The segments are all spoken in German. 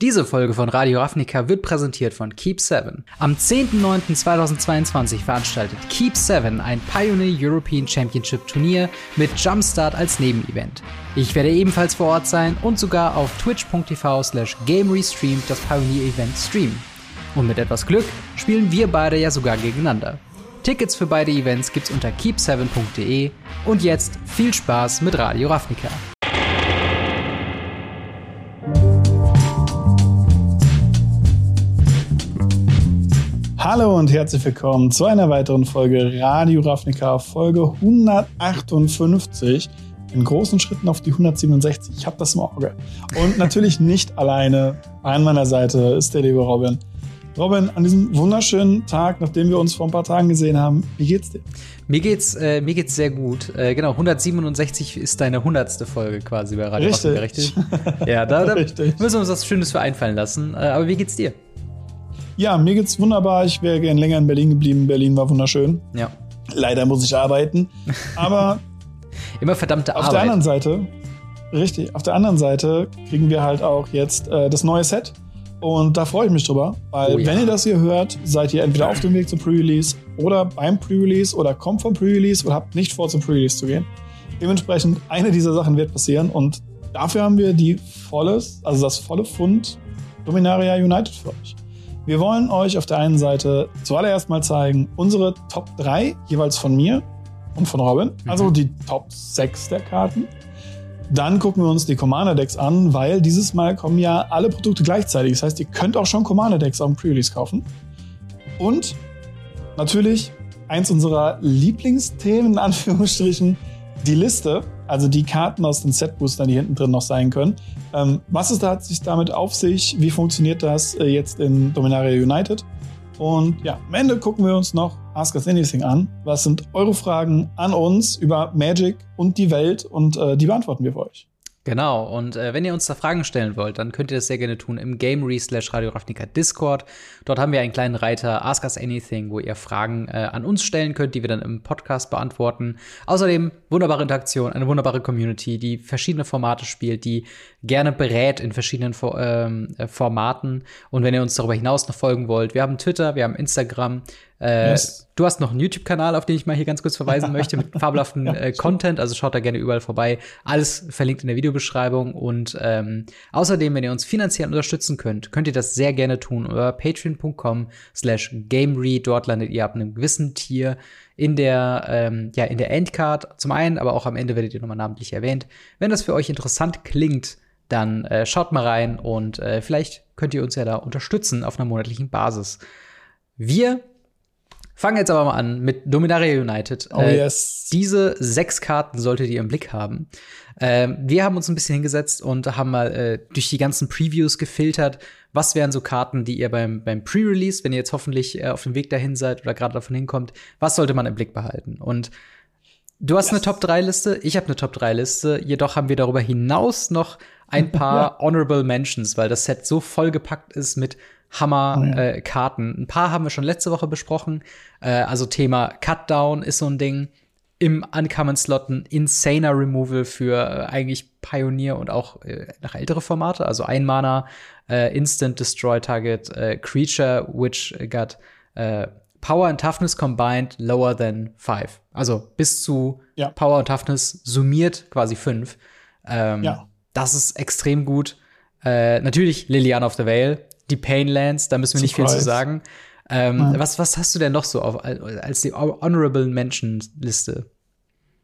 Diese Folge von Radio Ravnica wird präsentiert von Keep7. Am 10.09.2022 veranstaltet Keep7 ein Pioneer European Championship Turnier mit Jumpstart als Nebenevent. Ich werde ebenfalls vor Ort sein und sogar auf twitch.tv slash gamerestreamt das Pioneer Event streamen. Und mit etwas Glück spielen wir beide ja sogar gegeneinander. Tickets für beide Events gibt's unter keep7.de und jetzt viel Spaß mit Radio Ravnica. Hallo und herzlich willkommen zu einer weiteren Folge Radio Ravnica, Folge 158. In großen Schritten auf die 167. Ich habe das im Auge. Und natürlich nicht alleine. An meiner Seite ist der liebe Robin. Robin, an diesem wunderschönen Tag, nachdem wir uns vor ein paar Tagen gesehen haben, wie geht's dir? Mir geht's, äh, mir geht's sehr gut. Äh, genau, 167 ist deine 100. Folge quasi bei Radio Richtig. Richtig? Ja, da, da müssen wir uns was Schönes für einfallen lassen. Äh, aber wie geht's dir? Ja, mir geht's wunderbar. Ich wäre gern länger in Berlin geblieben. Berlin war wunderschön. Ja. Leider muss ich arbeiten. Aber Immer verdammte auf Arbeit. der anderen Seite, richtig, auf der anderen Seite kriegen wir halt auch jetzt äh, das neue Set. Und da freue ich mich drüber, weil Oh ja. wenn ihr das hier hört, seid ihr entweder auf dem Weg zum Pre-Release oder beim Pre-Release oder kommt vom Pre-Release oder habt nicht vor, zum Pre-Release zu gehen. Dementsprechend, eine dieser Sachen wird passieren und dafür haben wir die volles, also das volle Fund Dominaria United für euch. Wir wollen euch auf der einen Seite zuallererst mal zeigen, unsere Top 3, jeweils von mir und von Robin, also die Top 6 der Karten. Dann gucken wir uns die Commander-Decks an, weil dieses Mal kommen ja alle Produkte gleichzeitig. Das heißt, ihr könnt auch schon Commander-Decks am Pre-Release kaufen. Und natürlich eins unserer Lieblingsthemen, in Anführungsstrichen, die Liste, also die Karten aus den Set-Boostern, die hinten drin noch sein können. Ähm, was ist da hat sich damit auf sich? Wie funktioniert das äh, jetzt in Dominaria United? Und ja, am Ende gucken wir uns noch Ask Us Anything an. Was sind eure Fragen an uns über Magic und die Welt? Und äh, die beantworten wir für euch. Genau, und äh, wenn ihr uns da Fragen stellen wollt, dann könnt ihr das sehr gerne tun im Gamery slash Radio Ravnica Discord. Dort haben wir einen kleinen Reiter Ask Us Anything, wo ihr Fragen äh, an uns stellen könnt, die wir dann im Podcast beantworten. Außerdem wunderbare Interaktion, eine wunderbare Community, die verschiedene Formate spielt, die gerne berät in verschiedenen For ähm, äh, Formaten. Und wenn ihr uns darüber hinaus noch folgen wollt, wir haben Twitter, wir haben Instagram. Äh, Yes. Du hast noch einen YouTube-Kanal, auf den ich mal hier ganz kurz verweisen möchte, mit fabelhaften äh, Content. Also schaut da gerne überall vorbei. Alles verlinkt in der Videobeschreibung. Und ähm, außerdem, wenn ihr uns finanziell unterstützen könnt, könnt ihr das sehr gerne tun über patreon.com slash gamery. Dort landet ihr ab einem gewissen Tier in der, ähm, ja, in der Endcard zum einen, aber auch am Ende werdet ihr nochmal namentlich erwähnt. Wenn das für euch interessant klingt, dann äh, schaut mal rein und äh, vielleicht könnt ihr uns ja da unterstützen auf einer monatlichen Basis. Wir fangen jetzt aber mal an mit Dominaria United. Oh, yes. Diese sechs Karten solltet ihr im Blick haben. Ähm, wir haben uns ein bisschen hingesetzt und haben mal äh, durch die ganzen Previews gefiltert, was wären so Karten, die ihr beim, beim Pre-Release, wenn ihr jetzt hoffentlich äh, auf dem Weg dahin seid oder gerade davon hinkommt, was sollte man im Blick behalten? Und Du hast eine Top-3-Liste, ich habe eine Top-3-Liste, jedoch haben wir darüber hinaus noch ein paar Honorable Mentions, weil das Set so vollgepackt ist mit Hammer-Karten. ein paar haben wir schon letzte Woche besprochen. Äh, also Thema Cutdown ist so ein Ding. Im Uncommon-Slot ein insaner Removal für äh, eigentlich Pioneer und auch äh, nach ältere Formate. Also ein Mana, äh, Instant Destroy Target äh, Creature, which got äh, Power and Toughness combined lower than 5. Also bis zu Ja. Power und Toughness summiert quasi 5. Ähm, Ja. Das ist extrem gut. Äh, natürlich Liliana of the Vale, die Painlands, da müssen wir nicht viel zu sagen. Ähm, Ja. was, was hast du denn noch so auf, als die Honorable Mention Liste?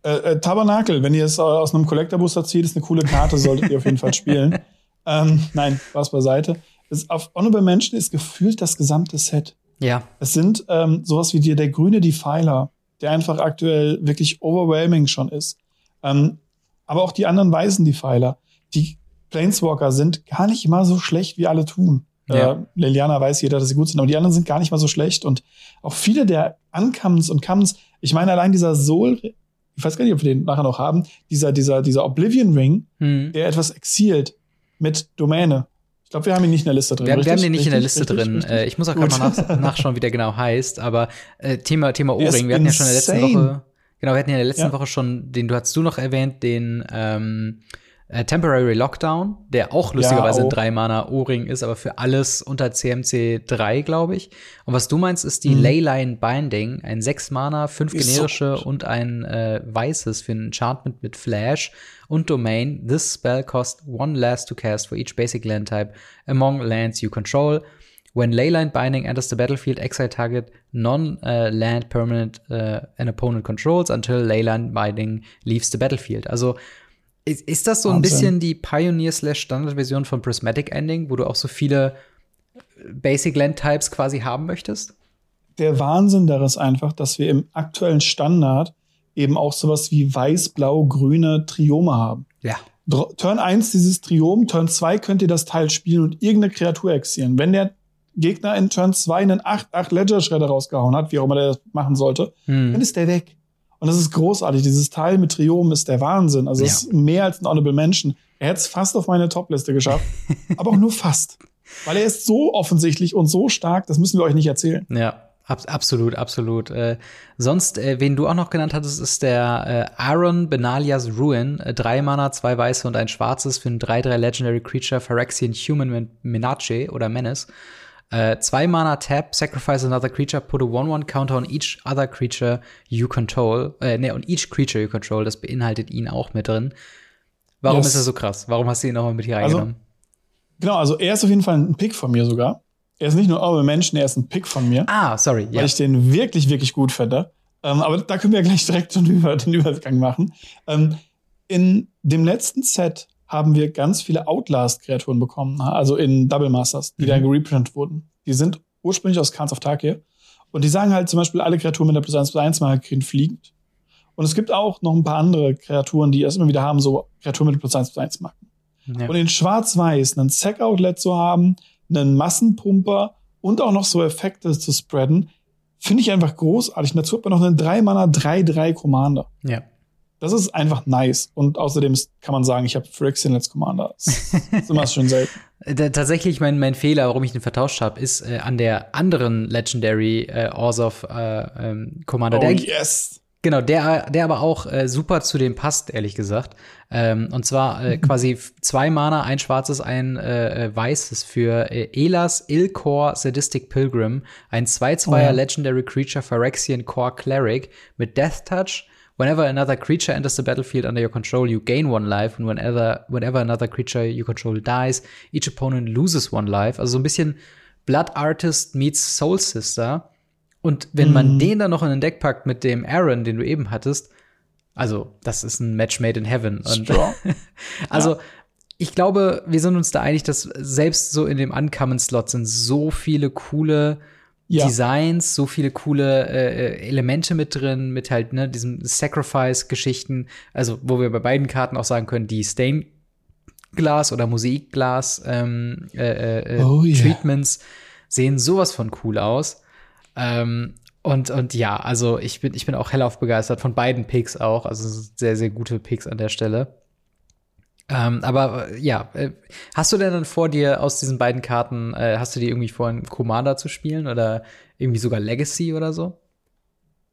Äh, äh, Tabernakel, wenn ihr es aus einem Collector Booster zieht, ist eine coole Karte, solltet ihr auf jeden Fall spielen. Ähm, nein, Spaß beiseite. Es, auf Honorable Mention ist gefühlt das gesamte Set. Ja, Es sind ähm, sowas wie die, der grüne Defiler, der einfach aktuell wirklich overwhelming schon ist. Ähm, aber auch die anderen weißen Defiler. Die Planeswalker sind gar nicht mal so schlecht, wie alle tun. Ja. Äh, Liliana weiß jeder, dass sie gut sind, aber die anderen sind gar nicht mal so schlecht. Und auch viele der Uncommons und Commons, ich meine allein dieser Soul, ich weiß gar nicht, ob wir den nachher noch haben, dieser, dieser, dieser Oblivion Ring, hm. der etwas exilt mit Domäne. Ich glaube, wir haben ihn nicht in der Liste drin. Wir, haben- wir haben richtig? den nicht in der Richtig? Liste Richtig? drin. Richtig? Äh, ich muss auch gerade mal nach, nachschauen, wie der genau heißt. Aber äh, Thema, Thema O-Ring. Wir hatten ja schon in der letzten. Woche, genau, wir hatten ja in der letzten Ja. Woche schon, den du hast du noch erwähnt, den ähm, Äh, Temporary Lockdown, der auch lustigerweise Ja, ein auch. 3-Mana O-Ring ist, aber für alles unter CMC 3, glaube ich. Und was du meinst, ist die Mhm. Leyline Binding, ein 6-Mana, 5 Ist so generische gut. und ein äh, weißes für ein Enchantment mit Flash und Domain. This spell costs one less to cast for each basic land type among lands you control. When Leyline Binding enters the battlefield, exile target non-land permanent uh, an opponent controls until Leyline Binding leaves the battlefield. Also ist, ist das so ein Wahnsinn. bisschen die Pioneer-Slash-Standard-Version von Prismatic Ending, wo du auch so viele Basic Land Types quasi haben möchtest? Der Wahnsinn daran ist einfach, dass wir im aktuellen Standard eben auch sowas wie weiß-blau-grüne Triome haben. Ja. Turn 1 dieses Triom, Turn 2 könnt ihr das Teil spielen und irgendeine Kreatur exieren. Wenn der Gegner in Turn 2 einen 8-8 Ledger Shredder rausgehauen hat, wie auch immer der das machen sollte, Hm. dann ist der weg. Und das ist großartig. Dieses Teil mit Triom ist der Wahnsinn. Also es Ja. ist mehr als ein Honorable Mention. Er hätte es fast auf meine Top-Liste geschafft, aber auch nur fast. Weil er ist so offensichtlich und so stark, das müssen wir euch nicht erzählen. Ja, ab, absolut, absolut. Äh, sonst, äh, wen du auch noch genannt hattest, ist der äh, Aaron Benalias Ruin. Äh, drei Mana, zwei weiße und ein schwarzes für ein 3-3 Legendary Creature Phyrexian Human Men- Menace oder Menace. Äh, zwei Mana Tap, sacrifice another creature, put a 1-1 counter on each other creature you control. Äh, ne, on each creature you control, das beinhaltet ihn auch mit drin. Warum Yes. ist er so krass? Warum hast du ihn nochmal mit hier Also, reingenommen? Genau, also er ist auf jeden Fall ein Pick von mir sogar. Er ist nicht nur Honorable Mention, er ist ein Pick von mir. ah, sorry, weil ja. ich den wirklich, wirklich gut finde. Ähm, aber da können wir ja gleich direkt schon über, den Übergang machen. Ähm, in dem letzten Set haben wir ganz viele Outlast-Kreaturen bekommen, also in Double Masters, die Mhm. dann gereprintet wurden. Die sind ursprünglich aus Khans of Tarkir. Und die sagen halt zum Beispiel, alle Kreaturen mit der plus 1 plus 1 Marke kriegen fliegend. Und es gibt auch noch ein paar andere Kreaturen, die das immer wieder haben, so Kreaturen mit plus 1 plus 1 Marken. ja. Und in Schwarz-Weiß einen Sack-Outlet zu haben, einen Massenpumper und auch noch so Effekte zu spreaden, finde ich einfach großartig. Und dazu hat man noch einen 3-Mana 3-3 Commander. ja. Das ist einfach nice. Und außerdem kann man sagen, ich habe Phyrexian als Commander. Das ist immer schön selten. Tatsächlich, mein, mein Fehler, warum ich den vertauscht habe, ist äh, an der anderen Legendary äh, Orzhov äh, ähm, Commander. Oh der, yes. Genau, der, der aber auch äh, super zu dem passt, ehrlich gesagt. Ähm, und zwar äh, quasi zwei Mana, ein schwarzes, ein äh, äh, weißes für äh, Elas Ilkor Sadistic Pilgrim, ein 2-2er Oh ja. Legendary Creature Phyrexian Core Cleric mit Death Touch. Whenever another creature enters the battlefield under your control, you gain one life. And whenever, whenever another creature you control dies, each opponent loses one life. Also so ein bisschen Blood Artist meets Soul Sister. Und wenn man Mhm. den dann noch in den Deck packt mit dem Aaron, den du eben hattest, also das ist ein Match made in heaven. Und also ich glaube, wir sind uns da einig, dass selbst so in dem Uncommon-Slot sind so viele coole Ja. Designs, so viele coole äh, Elemente mit drin, mit halt ne, diesen Sacrifice-Geschichten, also wo wir bei beiden Karten auch sagen können, die Stain Glas oder Mosaikglas ähm, äh, äh, Oh yeah. Treatments sehen sowas von cool aus. Ähm, und, und ja, also ich bin, ich bin auch hellauf begeistert von beiden Picks auch. Also sehr, sehr gute Picks an der Stelle. Ähm, aber äh, ja, äh, hast du denn dann vor dir aus diesen beiden Karten, äh, hast du die irgendwie vor, einen Commander zu spielen oder irgendwie sogar Legacy oder so?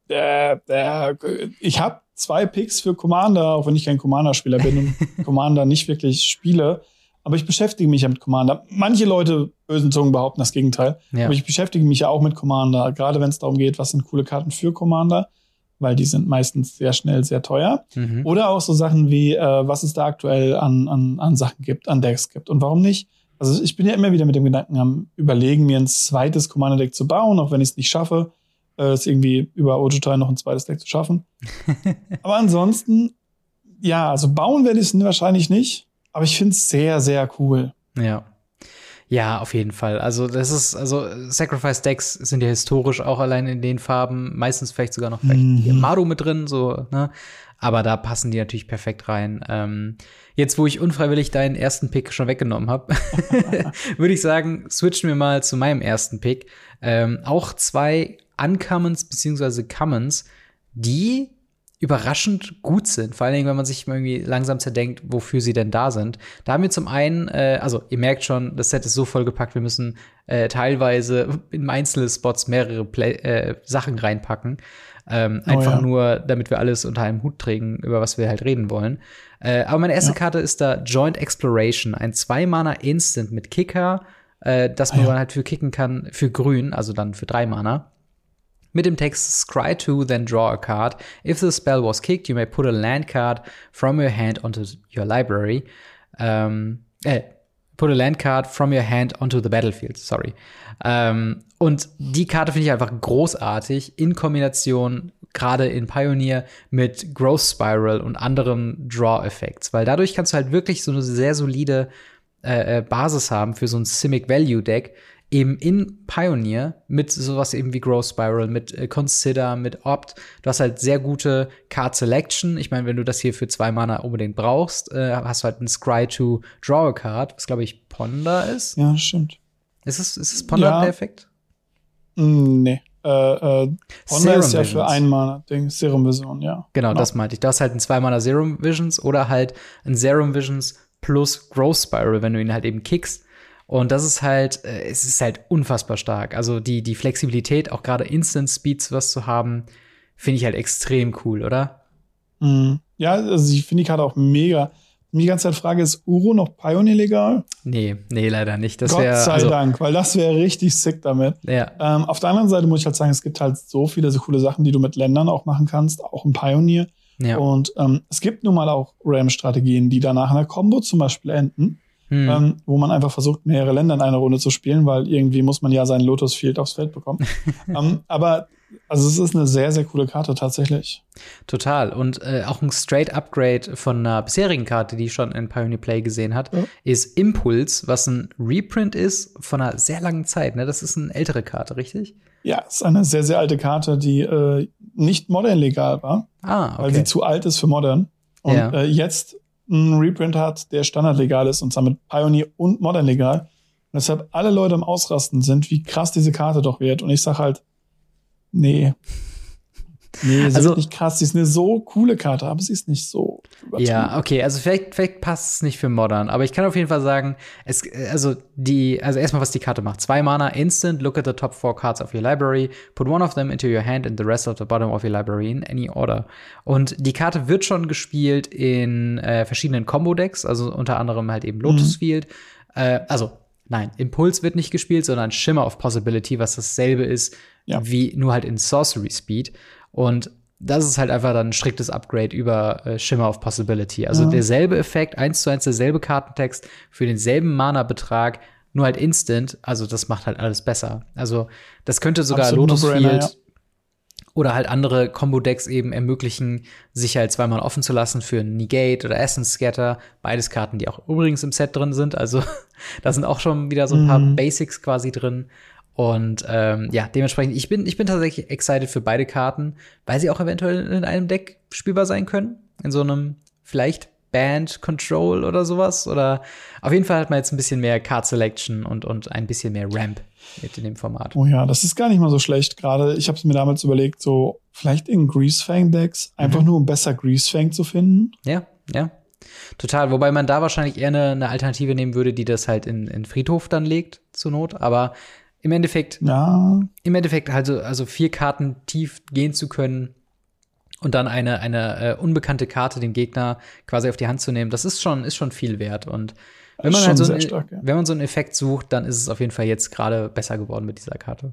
Äh, äh, ich habe zwei Picks für Commander, auch wenn ich kein Commander-Spieler bin und Commander nicht wirklich spiele. Aber ich beschäftige mich ja mit Commander. Manche Leute, bösen Zungen, behaupten das Gegenteil. Ja. Aber ich beschäftige mich ja auch mit Commander, gerade wenn es darum geht, was sind coole Karten für Commander, weil die sind meistens sehr schnell sehr teuer. Mhm. Oder auch so Sachen wie, äh, was es da aktuell an, an, an Sachen gibt, an Decks gibt und warum nicht. Also ich bin ja immer wieder mit dem Gedanken am Überlegen, mir ein zweites Commander-Deck zu bauen, auch wenn ich es nicht schaffe, äh, es irgendwie über Ojutai noch ein zweites Deck zu schaffen. aber ansonsten, ja, also bauen werde ich es wahrscheinlich nicht, aber ich finde es sehr, sehr cool. Ja. Ja, auf jeden Fall. Also, das ist, also, Sacrifice Decks sind ja historisch auch allein in den Farben, meistens vielleicht sogar noch vielleicht Mhm. Maru mit drin, so, ne? Aber da passen die natürlich perfekt rein. Ähm, jetzt, wo ich unfreiwillig deinen ersten Pick schon weggenommen habe, würde ich sagen, switchen wir mal zu meinem ersten Pick. Ähm, auch zwei Uncommons beziehungsweise Commons, die überraschend gut sind. Vor allen Dingen, wenn man sich irgendwie langsam zerdenkt, wofür sie denn da sind. Da haben wir zum einen, äh, also ihr merkt schon, das Set ist so vollgepackt, wir müssen äh, teilweise in einzelne Spots mehrere Play äh, Sachen reinpacken. Ähm, oh, einfach ja. nur, damit wir alles unter einem Hut trägen, über was wir halt reden wollen. Äh, aber meine erste ja. Karte ist da Joint Exploration, ein Zwei-Mana Instant mit Kicker, äh, das man ja. halt für kicken kann für grün, also dann für drei Mana. Mit dem Text Scry 2, then draw a card. If the spell was kicked, you may put a land card from your hand onto your library. Ähm, äh, put a land card from your hand onto the battlefield, sorry. Ähm, und die Karte finde ich einfach großartig in Kombination gerade in Pioneer mit Growth Spiral und anderen Draw-Effects, weil dadurch kannst du halt wirklich so eine sehr solide äh, äh Basis haben für so ein Simic Value Deck, eben in Pioneer mit sowas eben wie Growth Spiral, mit äh, Consider, mit Opt. Du hast halt sehr gute Card Selection. Ich meine, wenn du das hier für zwei Mana unbedingt brauchst, äh, hast du halt einen Scry to Draw a Card, was glaube ich Ponder ist. Ja, stimmt. Ist es, ist es Ponder ja. der Effekt? Mm, nee. Äh, äh, Ponder ist ja Visions. für ein Mana-Ding, Serum Vision, ja. Genau, genau, das meinte ich. Du hast halt ein zwei Mana Serum Visions oder halt ein Serum Visions plus Growth Spiral, wenn du ihn halt eben kickst und das ist halt, äh, es ist halt unfassbar stark. Also die, die Flexibilität, auch gerade Instant Speeds was zu haben, finde ich halt extrem cool, oder? Mhm. Ja, also ich finde die Karte auch mega. Die ganze Zeit Frage, ist Uro noch Pioneer legal? Nee, nee, leider nicht. Das Gott wär, sei also, Dank, weil das wäre richtig sick damit. Ja. Ähm, auf der anderen Seite muss ich halt sagen, es gibt halt so viele so coole Sachen, die du mit Ländern auch machen kannst, auch im Pioneer. Ja. Und ähm, es gibt nun mal auch RAM-Strategien, die danach in einer Combo zum Beispiel enden hm. ähm, wo man einfach versucht, mehrere Länder in einer Runde zu spielen, weil irgendwie muss man ja seinen Lotus Field aufs Feld bekommen. ähm, aber also es ist eine sehr, sehr coole Karte tatsächlich. Total. Und äh, auch ein Straight Upgrade von einer bisherigen Karte, die ich schon in Pioneer Play gesehen hat, ja. ist Impulse, was ein Reprint ist von einer sehr langen Zeit. Ne? Das ist eine ältere Karte, richtig? Ja, es ist eine sehr, sehr alte Karte, die äh, nicht modern legal war. Ah, okay. Weil sie zu alt ist für modern. Und ja. äh, jetzt einen Reprint hat, der standardlegal ist und zwar mit Pioneer und Modern legal. Und deshalb alle Leute im Ausrasten sind, wie krass diese Karte doch wird. Und ich sag halt, nee. Nee, sie also, ist nicht krass. Sie ist eine so coole Karte, aber sie ist nicht so. Ja, okay. Also vielleicht, vielleicht passt es nicht für Modern, aber ich kann auf jeden Fall sagen, es, also die, also erstmal was die Karte macht. Zwei Mana, Instant, look at the top four cards of your library, put one of them into your hand and the rest of the bottom of your library in any order. Und die Karte wird schon gespielt in äh, verschiedenen Combo-Decks, also unter anderem halt eben Lotus mhm. Field. Äh, also Nein, Impuls wird nicht gespielt, sondern Shimmer of Possibility, was dasselbe ist ja. wie nur halt in Sorcery Speed. Und das ist halt einfach dann ein striktes Upgrade über äh, Shimmer of Possibility. Also ja. derselbe Effekt, eins zu eins derselbe Kartentext für denselben Mana-Betrag, nur halt instant. Also das macht halt alles besser. Also das könnte sogar Absolut Lotus Field ja. oder halt andere Combo-Decks eben ermöglichen, sich halt zweimal offen zu lassen für Negate oder Essence Scatter. Beides Karten, die auch übrigens im Set drin sind. Also da sind auch schon wieder so ein paar mhm. Basics quasi drin. Und ähm, ja, dementsprechend, ich bin, ich bin tatsächlich excited für beide Karten, weil sie auch eventuell in einem Deck spielbar sein können. In so einem vielleicht Band Control oder sowas. Oder auf jeden Fall hat man jetzt ein bisschen mehr Card Selection und, und ein bisschen mehr Ramp mit in dem Format. Oh ja, das ist gar nicht mal so schlecht. Gerade, ich habe es mir damals überlegt, so vielleicht in Greasefang-Decks, einfach mhm. nur um besser Greasefang zu finden. Ja, ja. Total, wobei man da wahrscheinlich eher eine, eine Alternative nehmen würde, die das halt in, in Friedhof dann legt, zur Not. Aber im Endeffekt, ja. im Endeffekt also, also vier Karten tief gehen zu können und dann eine, eine äh, unbekannte Karte dem Gegner quasi auf die Hand zu nehmen, das ist schon, ist schon viel wert. Und wenn man, halt so ein, stark, ja. wenn man so einen Effekt sucht, dann ist es auf jeden Fall jetzt gerade besser geworden mit dieser Karte.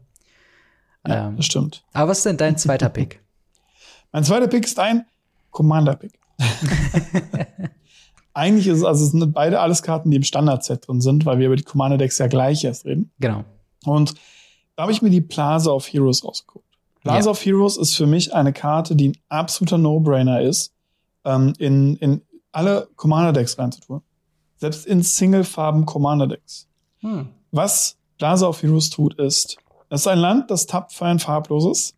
Ja, ähm, das stimmt. Aber was ist denn dein zweiter Pick? mein zweiter Pick ist ein Commander-Pick. Eigentlich ist es, also es sind beide alles Karten, die im Standard-Set drin sind, weil wir über die Commander-Decks ja gleich erst reden. Genau. Und da habe ich mir die Plaza of Heroes rausgeguckt. Plaza ja. of Heroes ist für mich eine Karte, die ein absoluter No-Brainer ist, ähm, in, in alle Commander-Decks reinzutun. Selbst in Single-Farben Commander-Decks. Hm. Was Plaza of Heroes tut, ist, das ist ein Land, das tappt für ein farbloses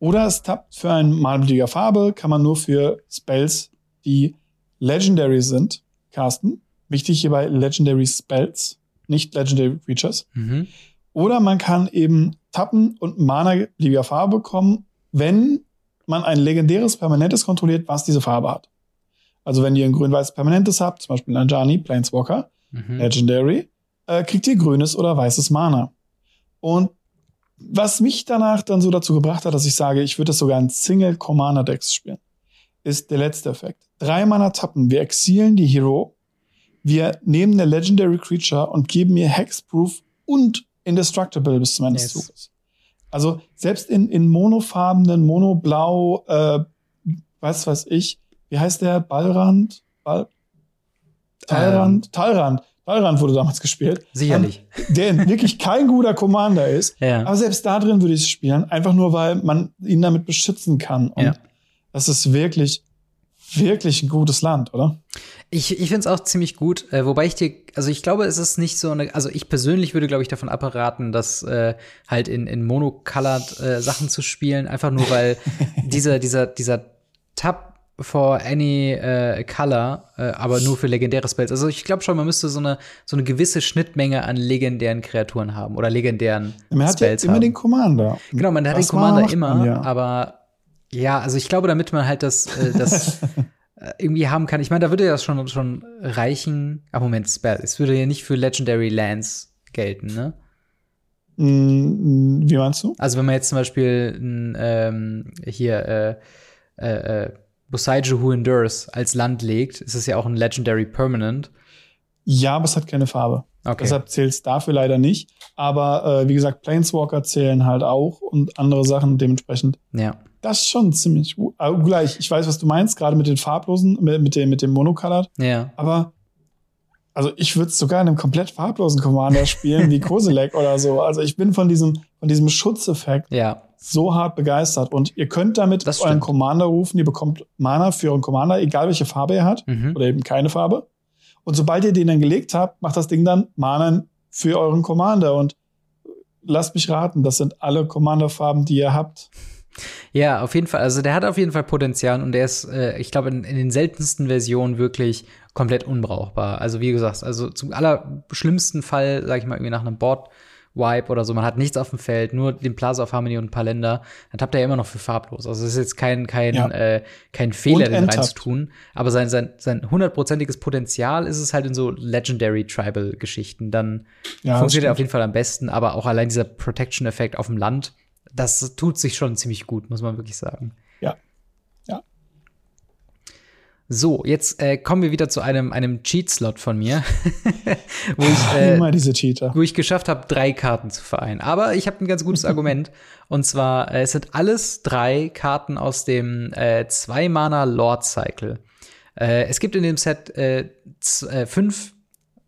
oder es tappt für ein malblutiger Farbe, kann man nur für Spells, die Legendary sind, casten. Wichtig hierbei Legendary Spells, nicht Legendary Creatures. Mhm. Oder man kann eben tappen und Mana beliebiger Farbe bekommen, wenn man ein legendäres Permanentes kontrolliert, was diese Farbe hat. Also wenn ihr ein grün-weißes Permanentes habt, zum Beispiel Anjani, Planeswalker, mhm. Legendary, äh, kriegt ihr grünes oder weißes Mana. Und was mich danach dann so dazu gebracht hat, dass ich sage, ich würde das sogar in Single Commander Decks spielen, ist der letzte Effekt. Drei Mana tappen, wir exilen die Hero, wir nehmen eine Legendary Creature und geben ihr Hexproof und Indestructible bis zum Ende yes. des Zuges. Also selbst in, in monofarbenen, monoblau, äh, was weiß ich, wie heißt der? Ballrand? Ball? Talrand? Ähm. Talrand. Talrand wurde damals gespielt. Sicherlich. Der wirklich kein guter Commander ist. Ja. Aber selbst da drin würde ich es spielen, einfach nur, weil man ihn damit beschützen kann. Und ja. das ist wirklich, wirklich ein gutes Land, oder? Ich, ich finde es auch ziemlich gut, äh, wobei ich dir, also ich glaube, es ist nicht so eine, also ich persönlich würde, glaube ich, davon abraten, das äh, halt in, in monocolored äh, Sachen zu spielen, einfach nur weil dieser, dieser, dieser Tab for any äh, color, äh, aber nur für legendäre Spells. Also ich glaube schon, man müsste so eine so eine gewisse Schnittmenge an legendären Kreaturen haben oder legendären man hat Spells ja immer haben. den Commander. Genau, man hat Was den Commander immer, man, ja. aber ja, also ich glaube, damit man halt das äh, das Äh, irgendwie haben kann. Ich meine, da würde ja das schon, schon reichen. Ah, Moment, Spell. Es würde ja nicht für Legendary Lands gelten, ne? Mm, wie meinst du? Also wenn man jetzt zum Beispiel ähm, hier äh, äh, äh, Bosaiju Who Endures als Land legt, ist es ja auch ein Legendary Permanent. Ja, aber es hat keine Farbe. Okay. Deshalb zählt es dafür leider nicht. Aber äh, wie gesagt, Planeswalker zählen halt auch und andere Sachen dementsprechend. Ja. Das ist schon ziemlich gleich, ich weiß, was du meinst, gerade mit den farblosen, mit, dem, mit dem Monocolored. Ja. Aber also ich würde sogar in einem komplett farblosen Commander spielen, wie Koselek oder so. Also ich bin von diesem, von diesem Schutzeffekt ja. so hart begeistert. Und ihr könnt damit das euren Commander rufen, ihr bekommt Mana für euren Commander, egal welche Farbe er hat, mhm. oder eben keine Farbe. Und sobald ihr den dann gelegt habt, macht das Ding dann Mana für euren Commander. Und lasst mich raten, das sind alle Commander-Farben, die ihr habt. Ja, auf jeden Fall. Also der hat auf jeden Fall Potenzial und der ist, äh, ich glaube, in, in, den seltensten Versionen wirklich komplett unbrauchbar. Also wie gesagt, also zum allerschlimmsten Fall, sag ich mal, irgendwie nach einem Board Wipe oder so, man hat nichts auf dem Feld, nur den Plaza of Harmony und ein paar Länder, dann tappt er ja immer noch für farblos. Also es ist jetzt kein, kein, ja. äh, kein Fehler, den reinzutun. Aber sein, sein, sein hundertprozentiges Potenzial ist es halt in so Legendary Tribal-Geschichten. Dann ja, funktioniert er auf jeden Fall am besten, aber auch allein dieser Protection-Effekt auf dem Land das tut sich schon ziemlich gut, muss man wirklich sagen. Ja. Ja. So, jetzt äh, kommen wir wieder zu einem, einem Cheat-Slot von mir, wo, ich, äh, Immer diese Cheater. wo ich geschafft habe, drei Karten zu vereinen. Aber ich habe ein ganz gutes Argument. Und zwar, äh, es sind alles drei Karten aus dem äh, Zwei-Mana Lord Cycle. Äh, es gibt in dem Set äh, äh fünf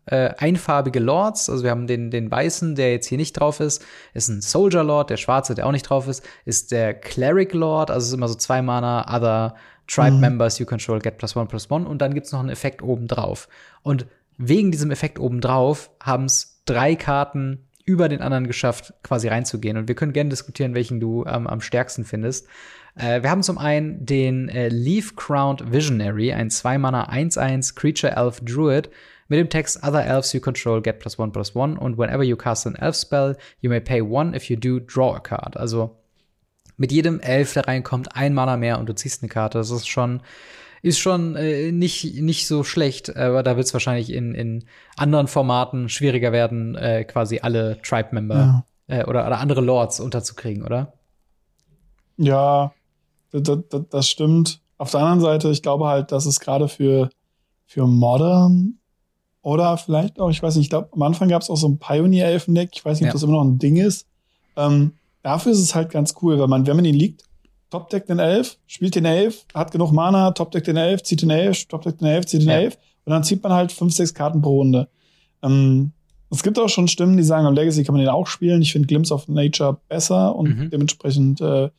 äh, einfarbige Lords. Also wir haben den, den weißen, der jetzt hier nicht drauf ist, ist ein Soldier Lord, der schwarze, der auch nicht drauf ist, ist der Cleric Lord, also es ist immer so zwei Mana, Other Tribe mhm. Members you control get plus one plus one und dann gibt's noch einen Effekt oben drauf. Und wegen diesem Effekt oben drauf haben es drei Karten über den anderen geschafft, quasi reinzugehen. Und wir können gerne diskutieren, welchen du ähm, am stärksten findest. Äh, wir haben zum einen den äh, Leaf Crowned Visionary, ein 2-Mana 1-1 Creature Elf Druid mit dem Text Other Elves you control get plus one plus one und whenever you cast an Elf Spell, you may pay one if you do draw a card. Also mit jedem Elf, der reinkommt, ein Mana mehr und du ziehst eine Karte. Das ist schon ist schon äh, nicht, nicht so schlecht, aber da wird es wahrscheinlich in, in anderen Formaten schwieriger werden, äh, quasi alle Tribe-Member ja. äh, oder, oder andere Lords unterzukriegen, oder? Ja, das, das, das, stimmt. Auf der anderen Seite, ich glaube halt, dass es gerade für, für Modern oder vielleicht auch, ich weiß nicht, ich glaube, am Anfang gab es auch so ein Pioneer-Elfendeck. Ich weiß nicht, ja. ob das immer noch ein Ding ist. Ähm, dafür ist es halt ganz cool, weil man, wenn man ihn liegt, Top-Deck den Elf, spielt den Elf, hat genug Mana, Top-Deck den Elf, zieht den Elf, Top-Deck den Elf, zieht den ja. Elf. Und dann zieht man halt fünf, sechs Karten pro Runde. Ähm, es gibt auch schon Stimmen, die sagen, am Legacy kann man den auch spielen. Ich finde Glimpse of Nature besser und mhm. dementsprechend äh,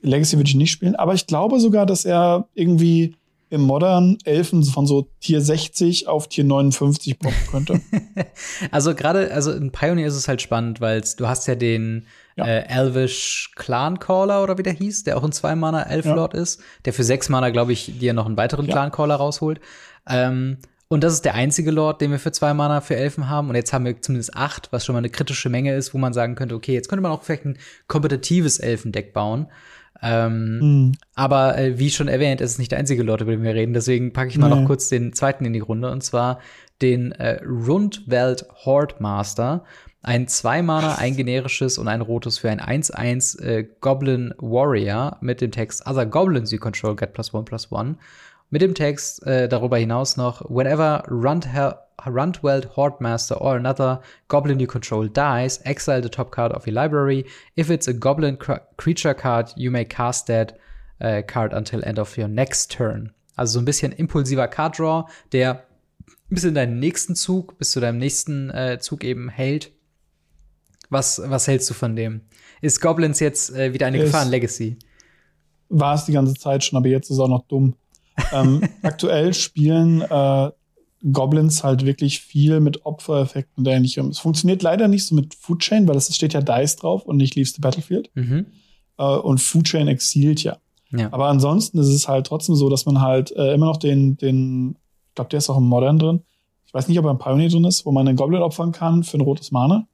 Legacy würde ich nicht spielen. Aber ich glaube sogar, dass er irgendwie im Modern Elfen von so Tier 60 auf Tier 59 poppen könnte. also gerade, also in Pioneer ist es halt spannend, weil du hast ja den ja. Äh, Elvish Clan Caller oder wie der hieß, der auch ein zwei Mana Elf Lord ja. ist, der für sechs Mana, glaube ich, dir noch einen weiteren ja. Clan Caller rausholt. Ähm, Und das ist der einzige Lord, den wir für zwei Mana für Elfen haben. Und jetzt haben wir zumindest acht, was schon mal eine kritische Menge ist, wo man sagen könnte, okay, jetzt könnte man auch vielleicht ein kompetitives Elfendeck bauen. Ähm, mhm. Aber äh, wie schon erwähnt, es ist nicht der einzige Lord, über den wir reden. Deswegen packe ich mal nee. noch kurz den zweiten in die Runde. Und zwar den äh, Rundwelt Horde Master. Ein zwei-Mana, ein generisches und ein rotes für ein 1-1 äh, Goblin Warrior mit dem Text Other Goblins you control get plus one plus one mit dem Text äh, darüber hinaus noch, whenever Rundweld Hordemaster or another goblin you control dies, exile the top card of your library. If it's a goblin creature card, you may cast that uh, card until end of your next turn. Also so ein bisschen impulsiver Card Draw, der bis in deinen nächsten Zug, bis zu deinem nächsten äh, Zug eben hält. Was, was hältst du von dem? Ist Goblins jetzt äh, wieder eine Gefahr in Legacy? War es die ganze Zeit schon, aber jetzt ist es auch noch dumm ähm, aktuell spielen äh, Goblins halt wirklich viel mit Opfereffekten und ähnlichem. Es funktioniert leider nicht so mit Food Chain, weil es steht ja Dice drauf und nicht Leaves the Battlefield. Mhm. Äh, und Food Chain exilt ja. ja. Aber ansonsten ist es halt trotzdem so, dass man halt äh, immer noch den, den, ich glaube, der ist auch im Modern drin. Ich weiß nicht, ob er im Pioneer drin ist, wo man einen Goblin opfern kann für ein rotes Mana.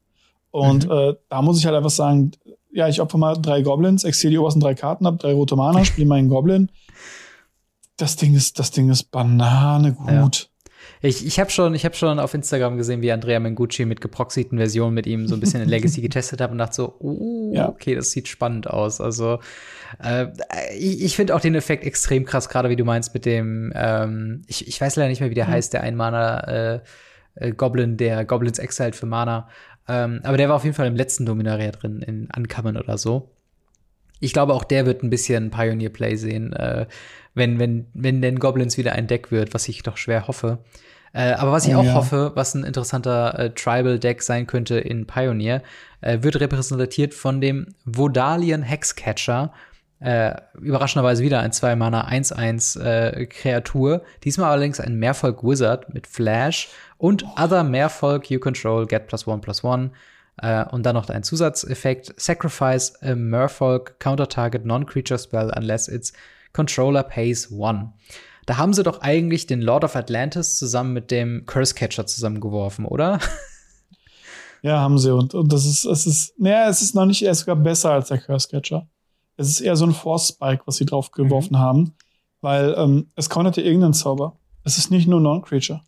Und mhm. äh, da muss ich halt einfach sagen, ja, ich opfer mal drei Goblins, exile die obersten drei Karten ab, drei rote Mana, spiele meinen Goblin das Ding ist, das Ding ist Banane gut. Ja. Ich, ich habe schon, ich hab schon auf Instagram gesehen, wie Andrea Mengucci mit geproxyten Versionen mit ihm so ein bisschen in Legacy getestet hat und dachte so, oh, ja. okay, das sieht spannend aus. Also äh, ich, ich finde auch den Effekt extrem krass, gerade wie du meinst mit dem, ähm, ich, ich weiß leider nicht mehr, wie der mhm. heißt, der Einmaner äh, äh, Goblin, der Goblins Exiled für Mana. Ähm, aber der war auf jeden Fall im letzten Dominaria drin, in Uncommon oder so. Ich glaube, auch der wird ein bisschen Pioneer Play sehen. Äh, wenn, wenn, wenn denn Goblins wieder ein Deck wird, was ich doch schwer hoffe. Äh, aber was ich oh, auch ja. hoffe, was ein interessanter äh, Tribal-Deck sein könnte in Pioneer, äh, wird repräsentiert von dem Vodalian Hexcatcher. Äh, überraschenderweise wieder ein 2-Mana 1-1 äh, Kreatur. Diesmal allerdings ein Mehrfolg Wizard mit Flash und. Other Mehrfolg You Control Get plus one plus one. Äh, und dann noch ein Zusatzeffekt. Sacrifice a Merfolk Counter Target Non-Creature Spell unless it's Controller Pays One. Da haben sie doch eigentlich den Lord of Atlantis zusammen mit dem Curse Catcher zusammengeworfen, oder? Ja, haben sie. Und, und das ist, es ist, naja, es ist noch nicht, er ist sogar besser als der Curse Catcher. Es ist eher so ein Force Spike, was sie drauf geworfen mhm. haben, weil ähm, es countert ja irgendeinen Zauber. Es ist nicht nur Non-Creature.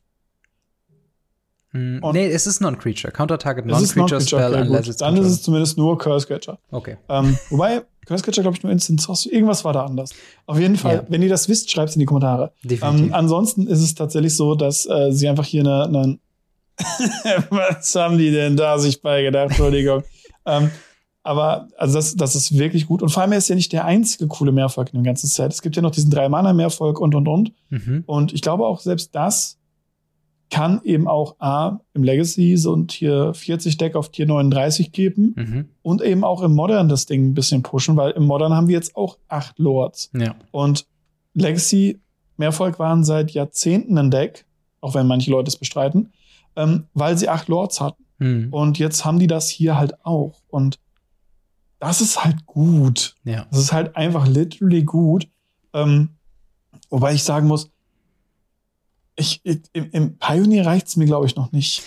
Hm, nee, es ist Non-Creature. Counter-Target Non-Creature non Spell okay, unless it's Dann ist es zumindest nur Curse Catcher. Okay. Ähm, wobei, Curse Catcher, glaube ich, nur Instant Sorcery. Irgendwas war da anders. Auf jeden Fall, ja. wenn ihr das wisst, schreibt es in die Kommentare. Definitiv. Ähm, ansonsten ist es tatsächlich so, dass äh, sie einfach hier eine, eine Was haben die denn da sich beigedacht? Entschuldigung. ähm, aber also das, das ist wirklich gut. Und vor allem er ist ja nicht der einzige coole Mehrfolg in dem ganzen Set. Es gibt ja noch diesen drei Mana Mehrfolg und und und. Mhm. Und ich glaube auch selbst das kann eben auch A, im Legacy so ein Tier 40 Deck auf Tier 39 geben mhm. und eben auch im Modern das Ding ein bisschen pushen, weil im Modern haben wir jetzt auch acht Lords. Ja. Und Legacy Mehrvolk waren seit Jahrzehnten ein Deck, auch wenn manche Leute es bestreiten, ähm, weil sie acht Lords hatten. Mhm. Und jetzt haben die das hier halt auch. Und das ist halt gut. Ja. Das ist halt einfach literally gut. Ähm, wobei ich sagen muss, ich, im, im Pioneer reicht's mir, glaube ich, noch nicht.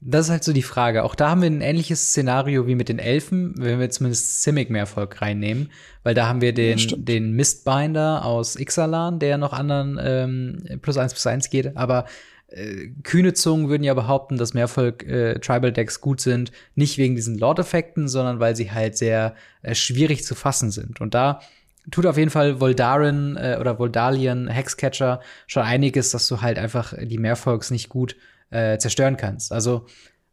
Das ist halt so die Frage. Auch da haben wir ein ähnliches Szenario wie mit den Elfen, wenn wir zumindest Simic mehr Erfolg reinnehmen, weil da haben wir den, ja, den Mistbinder aus Ixalan, der noch anderen ähm, plus eins plus eins geht, aber äh, kühne Zungen würden ja behaupten, dass Mehrfolg äh, Tribal Decks gut sind, nicht wegen diesen Lord-Effekten, sondern weil sie halt sehr äh, schwierig zu fassen sind. Und da tut auf jeden Fall Voldaren äh, oder Voldalian Hexcatcher schon einiges, dass du halt einfach die Mehrfolgs nicht gut äh, zerstören kannst. Also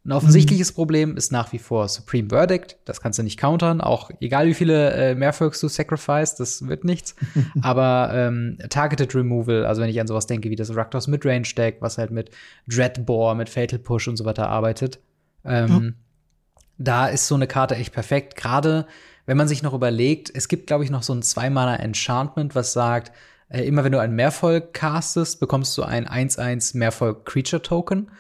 ein offensichtliches mhm. Problem ist nach wie vor Supreme Verdict. Das kannst du nicht countern. Auch egal wie viele äh, Mehrfolgs du sacrifice, das wird nichts. Aber ähm, Targeted Removal, also wenn ich an sowas denke wie das Raktos Midrange Deck, was halt mit Dreadbore, mit Fatal Push und so weiter arbeitet, ähm, mhm. da ist so eine Karte echt perfekt. Gerade wenn man sich noch überlegt, es gibt, glaube ich, noch so ein zweimaler Enchantment, was sagt, äh, immer wenn du ein Mehrfolg castest, bekommst du ein 1-1 Mehrfolg Creature Token.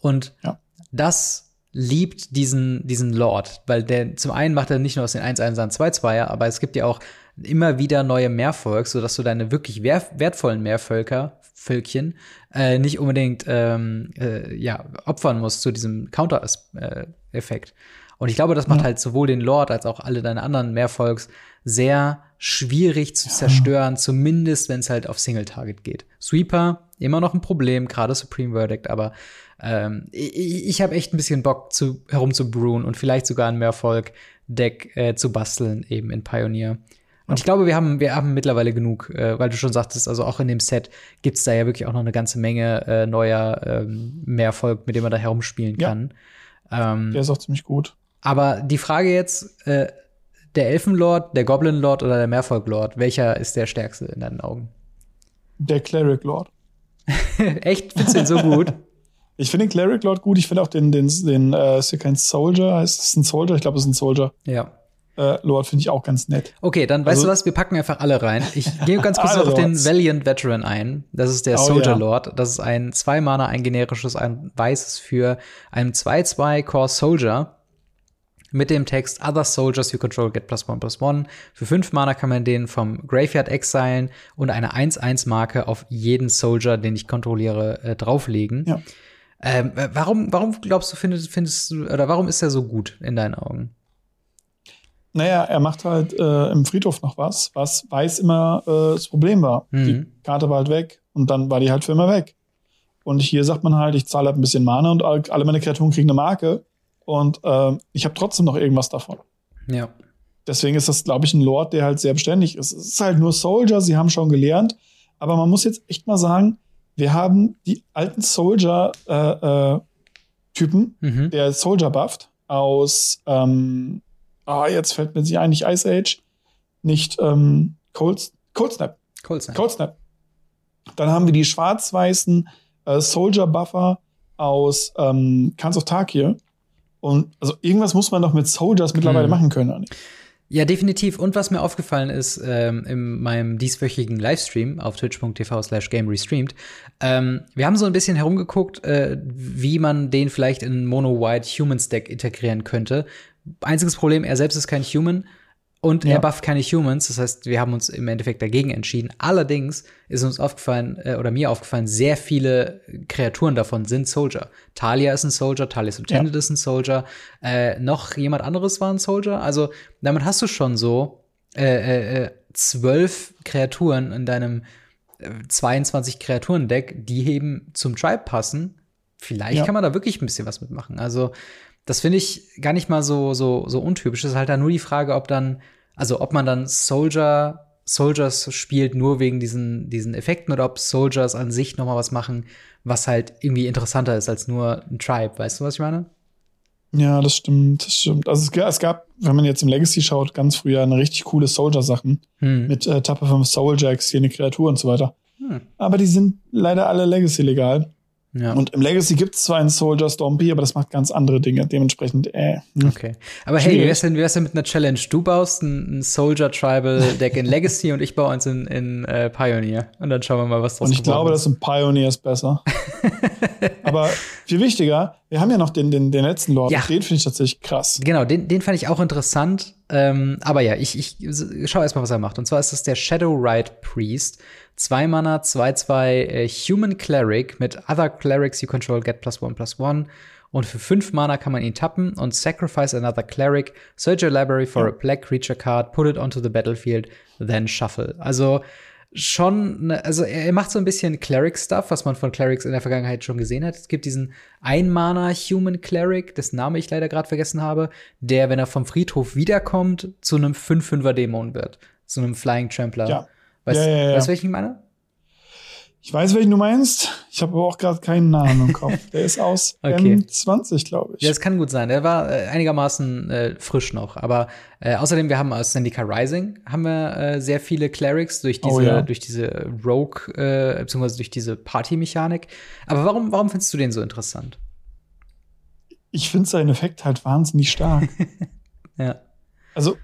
Und ja. das liebt diesen, diesen Lord, weil der zum einen macht er nicht nur aus den 1-1ern 2-2er, aber es gibt ja auch immer wieder neue Mehrvolk, sodass du deine wirklich wertvollen Mehrvölker, Völkchen, äh, nicht unbedingt ähm, äh, ja, opfern musst zu diesem Counter-Effekt. Und ich glaube, das macht ja. halt sowohl den Lord als auch alle deine anderen Mehrvolks sehr schwierig zu zerstören, zumindest wenn es halt auf Single-Target geht. Sweeper, immer noch ein Problem, gerade Supreme Verdict, aber ähm, ich, ich habe echt ein bisschen Bock zu, herumzubrewen und vielleicht sogar ein Mehrvolk-Deck äh, zu basteln, eben in Pioneer. Und ich glaube, wir haben, wir haben mittlerweile genug, äh, weil du schon sagtest, also auch in dem Set gibt's da ja wirklich auch noch eine ganze Menge äh, neuer ähm, Mehrvolk, mit dem man da herumspielen kann. Ja. Ähm, der ist auch ziemlich gut. Aber die Frage jetzt, äh, der Elfenlord, der Goblin Lord oder der Mehrvolk Lord, welcher ist der stärkste in deinen Augen? Der Cleric Lord. Echt? Findest du ihn so gut? Ich finde den Cleric Lord gut. Ich finde auch den, den, den äh, ist ja kein Soldier. Heißt es ein Soldier? Ich glaube, es ist ein Soldier. Ja. Äh, Lord finde ich auch ganz nett. Okay, dann weißt also, du was, wir packen einfach alle rein. Ich gehe ganz kurz auf den Valiant Veteran ein. Das ist der oh, Soldier ja. Lord. Das ist ein zwei Mana, ein generisches, ein weißes für einen 2-2 Core Soldier mit dem Text Other Soldiers you control get plus one plus one. Für fünf Mana kann man den vom Graveyard exilen und eine 1-1-Marke auf jeden Soldier, den ich kontrolliere, äh, drauflegen. Ja. Ähm, warum, warum glaubst du, findest, findest du, oder warum ist er so gut in deinen Augen? Naja, er macht halt äh, im Friedhof noch was, was Weiß immer äh, das Problem war. Mhm. Die Karte war halt weg und dann war die halt für immer weg. Und hier sagt man halt, ich zahle halt ein bisschen Mana und alle meine Kreaturen kriegen eine Marke und äh, ich habe trotzdem noch irgendwas davon. Ja. Deswegen ist das, glaube ich, ein Lord, der halt sehr beständig ist. Es ist halt nur Soldier, sie haben schon gelernt. Aber man muss jetzt echt mal sagen, wir haben die alten Soldier-Typen, äh, äh, mhm. der Soldier bufft, aus, ähm, ah, jetzt fällt mir sie ein, nicht Ice Age, nicht ähm, Cold, Cold Snap. Cold Snap. Cold Snap. Dann haben wir die schwarz-weißen äh, Soldier-Buffer aus ähm, Khans of Tarkir. Und also irgendwas muss man doch mit Soldiers mittlerweile hm. machen können, nicht? Ja, definitiv. Und was mir aufgefallen ist ähm, in meinem dieswöchigen Livestream auf twitch.tv slash game restreamed, ähm, wir haben so ein bisschen herumgeguckt, äh, wie man den vielleicht in Mono-White Humans Deck integrieren könnte. Einziges Problem, er selbst ist kein Human. Und ja. er bufft keine Humans, das heißt, wir haben uns im Endeffekt dagegen entschieden. Allerdings ist uns aufgefallen, äh, oder mir aufgefallen, sehr viele Kreaturen davon sind Soldier. Talia ist ein Soldier, Talia's Intended ja. ist ein Soldier, äh, noch jemand anderes war ein Soldier. Also damit hast du schon so äh, äh, äh zwölf Kreaturen in deinem 22 äh, Kreaturen-Deck, die eben zum Tribe passen. Vielleicht ja. kann man da wirklich ein bisschen was mitmachen. Also das finde ich gar nicht mal so, so, so untypisch. Es ist halt da nur die Frage, ob dann, also ob man dann Soldier, Soldiers spielt nur wegen diesen, diesen Effekten oder ob Soldiers an sich noch mal was machen, was halt irgendwie interessanter ist als nur ein Tribe. Weißt du, was ich meine? Ja, das stimmt, das stimmt. Also es, es gab, wenn man jetzt im Legacy schaut, ganz früher eine richtig coole Soldier-Sachen hm. mit äh, Tappe von Souljacks, hier eine Kreatur und so weiter. Hm. Aber die sind leider alle Legacy legal. Ja. Und im Legacy gibt es zwar einen Soldier Stompy, aber das macht ganz andere Dinge. Dementsprechend, äh. Okay. Aber hey, wie wär's denn, wie wär's denn mit einer Challenge? Du baust ein, ein Soldier Tribal Deck in Legacy und ich baue eins in, in äh, Pioneer. Und dann schauen wir mal, was draus Und ich glaube, ist. das in Pioneer ist besser. aber viel wichtiger, wir haben ja noch den, den, den letzten Lord. Ja. Den finde ich tatsächlich krass. Genau, den, den fand ich auch interessant. Ähm, aber ja, ich, ich schau erst mal, was er macht. Und zwar ist das der Shadow Rite Priest. 2 Mana, 2-2 äh, Human Cleric mit Other Clerics you control get plus 1 plus 1. Und für 5 Mana kann man ihn tappen und sacrifice another Cleric, search your library for a black creature card, put it onto the battlefield, then shuffle. Also schon, ne, also er macht so ein bisschen Cleric-Stuff, was man von Clerics in der Vergangenheit schon gesehen hat. Es gibt diesen Ein-Mana-Human Cleric, dessen Name ich leider gerade vergessen habe, der, wenn er vom Friedhof wiederkommt, zu einem 5-5er-Dämon wird. Zu einem Flying Trampler. Ja. Weißt, ja, ja, ja. weißt du, welchen ich meine? Ich weiß, welchen du meinst. Ich habe aber auch gerade keinen Namen im Kopf. Der ist aus okay. M20, glaube ich. Ja, das kann gut sein. Der war äh, einigermaßen äh, frisch noch. Aber äh, außerdem, wir haben aus Zendika Rising haben wir äh, sehr viele Clerics durch oh, diese, oh, ja. durch diese Rogue, äh, beziehungsweise durch diese Party-Mechanik. Aber warum, warum findest du den so interessant? Ich finde seinen Effekt halt wahnsinnig stark. ja. Also,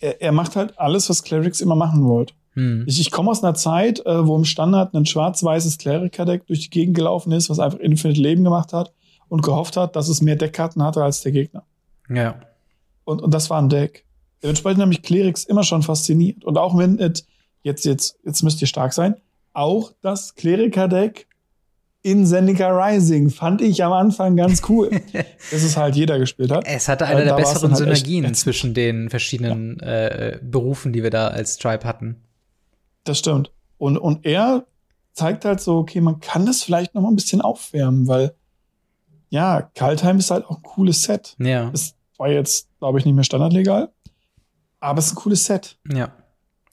er, er macht halt alles, was Clerics immer machen wollt. Hm. Ich, ich komme aus einer Zeit, äh, wo im Standard ein schwarz-weißes Kleriker-Deck durch die Gegend gelaufen ist, was einfach Infinite Leben gemacht hat und gehofft hat, dass es mehr Deckkarten hatte als der Gegner. Ja. Und, und das war ein Deck. Dementsprechend haben mich Clerics immer schon fasziniert. Und auch wenn es jetzt, jetzt, jetzt müsst ihr stark sein, auch das Kleriker-Deck in Zendika Rising fand ich am Anfang ganz cool. dass es halt jeder gespielt hat. Es hatte eine der besseren halt Synergien zwischen den verschiedenen ja. äh, Berufen, die wir da als Tribe hatten. Das stimmt. Und, und er zeigt halt so, okay, man kann das vielleicht noch mal ein bisschen aufwärmen, weil ja, Kaltheim ist halt auch ein cooles Set. Ja. Es war jetzt, glaube ich, nicht mehr standardlegal, aber es ist ein cooles Set. Ja.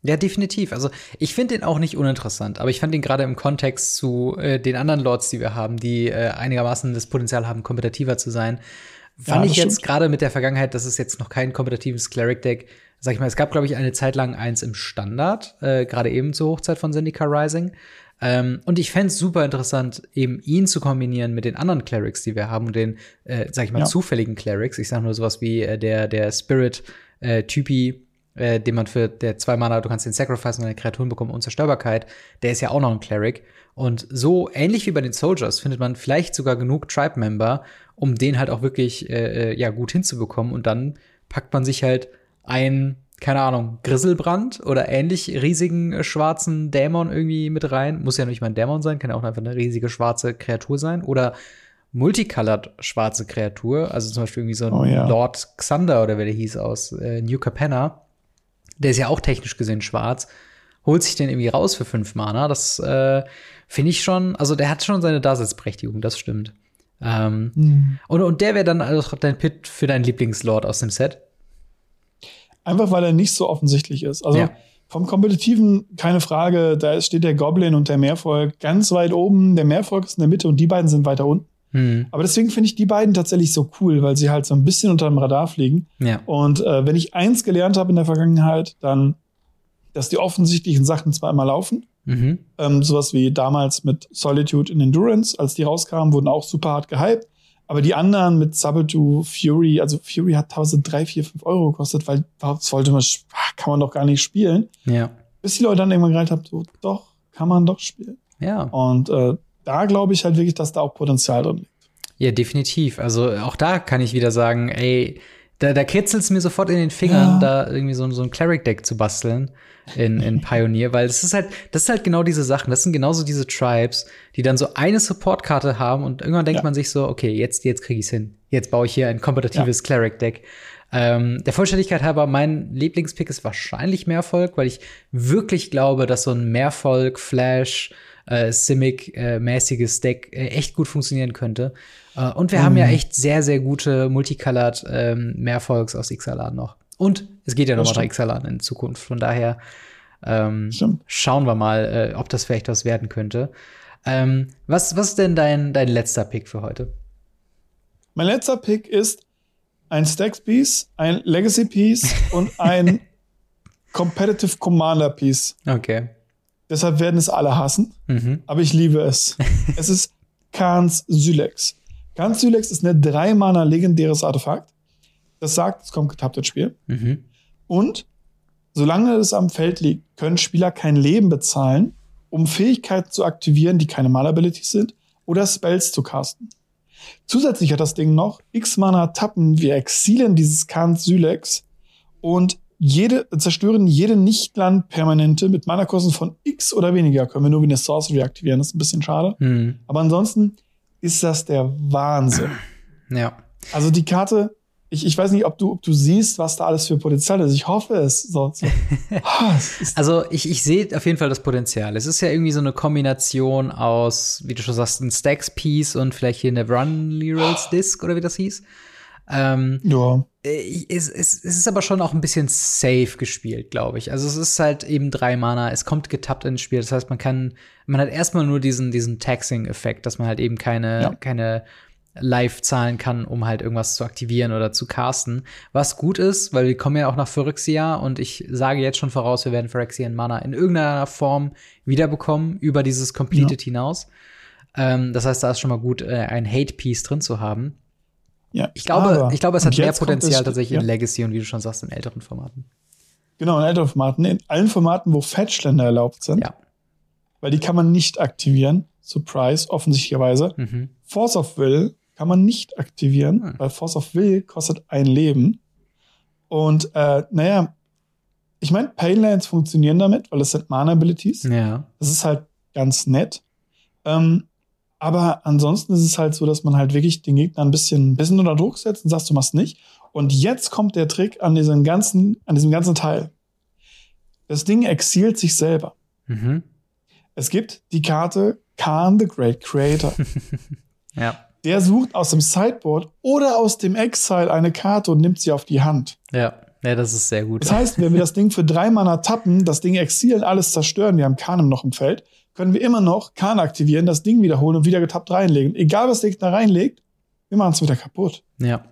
Ja, definitiv. Also ich finde den auch nicht uninteressant, aber ich fand ihn gerade im Kontext zu äh, den anderen Lords, die wir haben, die äh, einigermaßen das Potenzial haben, kompetitiver zu sein, fand ja, ich jetzt gerade mit der Vergangenheit, dass es jetzt noch kein kompetitives Cleric-Deck, sag ich mal, es gab, glaube ich, eine Zeit lang eins im Standard, äh, gerade eben zur Hochzeit von Zendika Rising. Ähm, und ich fände es super interessant, eben ihn zu kombinieren mit den anderen Clerics, die wir haben und den, äh, sag ich mal, ja. zufälligen Clerics. Ich sage nur sowas wie äh, der, der Spirit-Typi, äh, den man für der zwei Mana, du kannst den Sacrifice und eine Kreaturen bekommen, Unzerstörbarkeit, der ist ja auch noch ein Cleric. Und so ähnlich wie bei den Soldiers findet man vielleicht sogar genug Tribe-Member, um den halt auch wirklich äh, äh ja gut hinzubekommen. Und dann packt man sich halt ein, keine Ahnung, Grisselbrand oder ähnlich riesigen äh, schwarzen Dämon irgendwie mit rein. Muss ja nicht mal ein Dämon sein, kann ja auch einfach eine riesige schwarze Kreatur sein. Oder multicolored schwarze Kreatur, also zum Beispiel irgendwie so ein oh, ja. Lord Xander oder wer der hieß aus äh, New Capenna der ist ja auch technisch gesehen schwarz, holt sich den irgendwie raus für fünf Mana. Das äh, finde ich schon, also der hat schon seine Daseinsberechtigung, das stimmt. Ähm, mhm. und, und der wäre dann also dein Pit für deinen Lieblingslord aus dem Set? Einfach weil er nicht so offensichtlich ist. Also ja. vom Kompetitiven keine Frage, da steht der Goblin und der Meervolk ganz weit oben, der Meervolk ist in der Mitte und die beiden sind weiter unten. Mhm. Aber deswegen finde ich die beiden tatsächlich so cool, weil sie halt so ein bisschen unter dem Radar fliegen. Ja. Und äh, wenn ich eins gelernt habe in der Vergangenheit, dann, dass die offensichtlichen Sachen zwar immer laufen. Mhm. Ähm, sowas wie damals mit Solitude in Endurance, als die rauskamen, wurden auch super hart gehypt. Aber die anderen mit Sabato, Fury, also Fury hat 1003, 4, 5 Euro gekostet, weil das wollte man, kann man doch gar nicht spielen. Ja. Bis die Leute dann irgendwann gereicht haben, so, doch, kann man doch spielen. Ja. Und äh, da glaube ich halt wirklich, dass da auch Potenzial drin liegt. Ja, definitiv. Also auch da kann ich wieder sagen, ey, da, da kitzelt es mir sofort in den Fingern, ja. da irgendwie so, so ein Cleric-Deck zu basteln in, in Pioneer, weil das ist halt, das ist halt genau diese Sachen. Das sind genauso diese Tribes, die dann so eine Support-Karte haben und irgendwann denkt ja. man sich so, okay, jetzt, jetzt kriege ich's hin. Jetzt baue ich hier ein kompetitives ja. Cleric-Deck. Ähm, der Vollständigkeit halber, mein Lieblingspick ist wahrscheinlich Mehrfolg, weil ich wirklich glaube, dass so ein Mehrfolg-Flash äh, Simic-mäßiges äh, Deck äh, echt gut funktionieren könnte. Äh, und wir mhm. haben ja echt sehr, sehr gute Multicolored ähm, Mehrfolgs aus Xalan noch. Und es geht ja noch mal Xalan in Zukunft. Von daher ähm, schauen wir mal, äh, ob das vielleicht was werden könnte. Ähm, was, was ist denn dein, dein letzter Pick für heute? Mein letzter Pick ist ein Stacks Piece, ein Legacy Piece und ein Competitive Commander Piece. Okay. Deshalb werden es alle hassen. Mhm. Aber ich liebe es. es ist Khans Sylex. Khans Sylex ist eine drei Mana legendäres Artefakt. Das sagt, es kommt getappt ins Spiel. Mhm. Und solange es am Feld liegt, können Spieler kein Leben bezahlen, um Fähigkeiten zu aktivieren, die keine Mana-Abilities sind, oder Spells zu casten. Zusätzlich hat das Ding noch X Mana tappen. Wir exilen dieses Khans Sylex und jede, zerstören jede Nicht-Land-Permanente mit Mana-Kosten von X oder weniger. Können wir nur wie eine Sorcery aktivieren. Das ist ein bisschen schade. Mhm. Aber ansonsten ist das der Wahnsinn. Ja. Also die Karte, ich, ich weiß nicht, ob du, ob du siehst, was da alles für Potenzial ist. Ich hoffe es. So, so. also ich, ich sehe auf jeden Fall das Potenzial. Es ist ja irgendwie so eine Kombination aus, wie du schon sagst, ein Stacks-Piece und vielleicht hier eine Run Lirals Disc oder wie das hieß. Ähm, ja. Äh, es, es, es ist aber schon auch ein bisschen safe gespielt, glaube ich. Also es ist halt eben drei Mana, es kommt getappt ins Spiel. Das heißt, man kann, man hat erstmal nur diesen, diesen Taxing-Effekt, dass man halt eben keine, ja. keine live zahlen kann, um halt irgendwas zu aktivieren oder zu casten. Was gut ist, weil wir kommen ja auch nach Phyrexia und ich sage jetzt schon voraus, wir werden Phyrexia in Mana in irgendeiner Form wiederbekommen über dieses Completed ja. hinaus. Ähm, das heißt, da ist schon mal gut, äh, ein Hate-Piece drin zu haben. Ja, ich glaube, ich glaube, es hat mehr Potenzial tatsächlich ja. in Legacy und wie du schon sagst, in älteren Formaten. Genau, in älteren Formaten, in allen Formaten, wo Fetchländer erlaubt sind. Ja. Weil die kann man nicht aktivieren. Surprise, offensichtlicherweise. Mhm. Force of Will kann man nicht aktivieren, mhm. weil Force of Will kostet ein Leben. Und äh, naja, ich meine, Painlands funktionieren damit, weil es sind Mana-Abilities. Ja. Das ist halt ganz nett. Ähm, aber ansonsten ist es halt so, dass man halt wirklich den Gegner ein bisschen, ein bisschen unter Druck setzt und sagst, du machst nicht. Und jetzt kommt der Trick an diesem ganzen, an diesem ganzen Teil. Das Ding exilt sich selber. Mhm. Es gibt die Karte Khan the Great Creator. Ja. Der sucht aus dem Sideboard oder aus dem Exile eine Karte und nimmt sie auf die Hand. Ja. Ja, das ist sehr gut. Das heißt, wenn wir das Ding für drei Mana tappen, das Ding exilen, alles zerstören, wir haben Kahn noch im Feld, können wir immer noch Kahn aktivieren, das Ding wiederholen und wieder getappt reinlegen. Egal, was der Gegner reinlegt, wir machen es wieder kaputt. Ja.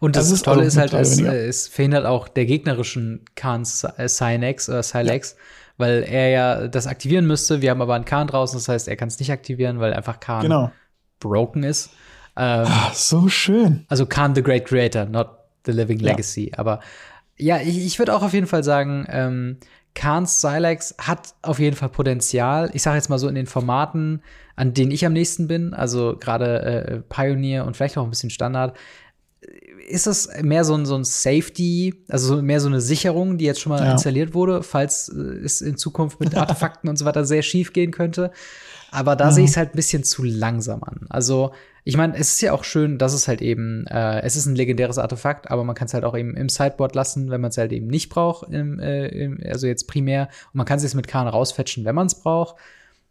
Und das, Das ist Tolle ist halt, es, äh, es verhindert auch der gegnerischen Kahns äh, Synex oder Sylex, weil er ja das aktivieren müsste. Wir haben aber einen Kahn draußen, das heißt, er kann es nicht aktivieren, weil einfach Kahn Genau. broken ist. Ähm, Ah, so schön. also Khan the Great Creator, not the Living Ja. Legacy. Aber ja, ich, ich würde auch auf jeden Fall sagen, ähm, Khans Silex hat auf jeden Fall Potenzial. Ich sage jetzt mal so in den Formaten, an denen ich am nächsten bin, also gerade äh, Pioneer und vielleicht auch ein bisschen Standard, ist es mehr so ein, so ein Safety, also so- mehr so eine Sicherung, die jetzt schon mal Ja. installiert wurde, falls äh, es in Zukunft mit Artefakten und so weiter sehr schief gehen könnte. Aber da sehe ich es halt ein bisschen zu langsam an. Also, ich meine, es ist ja auch schön, dass es halt eben, äh, es ist ein legendäres Artefakt, aber man kann es halt auch eben im Sideboard lassen, wenn man es halt eben nicht braucht, im, äh, im, also jetzt primär. Und man kann es jetzt mit Kahn rausfetchen, wenn man es braucht.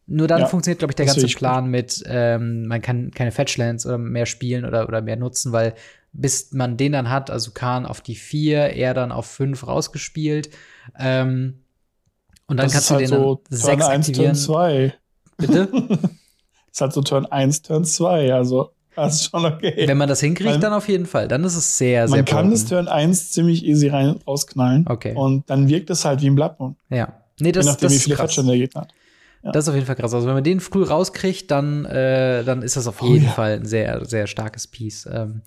Nur dann Ja, funktioniert, glaube ich, der ganze ich gut. Plan mit, ähm, man kann keine Fetchlands oder mehr spielen oder, oder mehr nutzen, weil bis man den dann hat, also Kahn auf die vier, er dann auf fünf rausgespielt. Ähm, und dann das kannst du halt den so dann sechs Turn 1, Turn aktivieren. 2. Bitte? ist halt so Turn 1, Turn 2. Also, das ist schon okay. Wenn man das hinkriegt, Man- dann auf jeden Fall. Dann ist es sehr, sehr Man kann das. Turn 1 ziemlich easy rein rausknallen. Okay. Und dann wirkt es halt wie ein Blood Moon. Ja. Nee, das, je nachdem, das wie ist viele. Fetcher der Gegner hat. Das ist auf jeden Fall krass. Also wenn man den früh rauskriegt, dann, äh, dann ist das auf Oh jeden ja. Fall ein sehr, sehr starkes Piece. Ähm,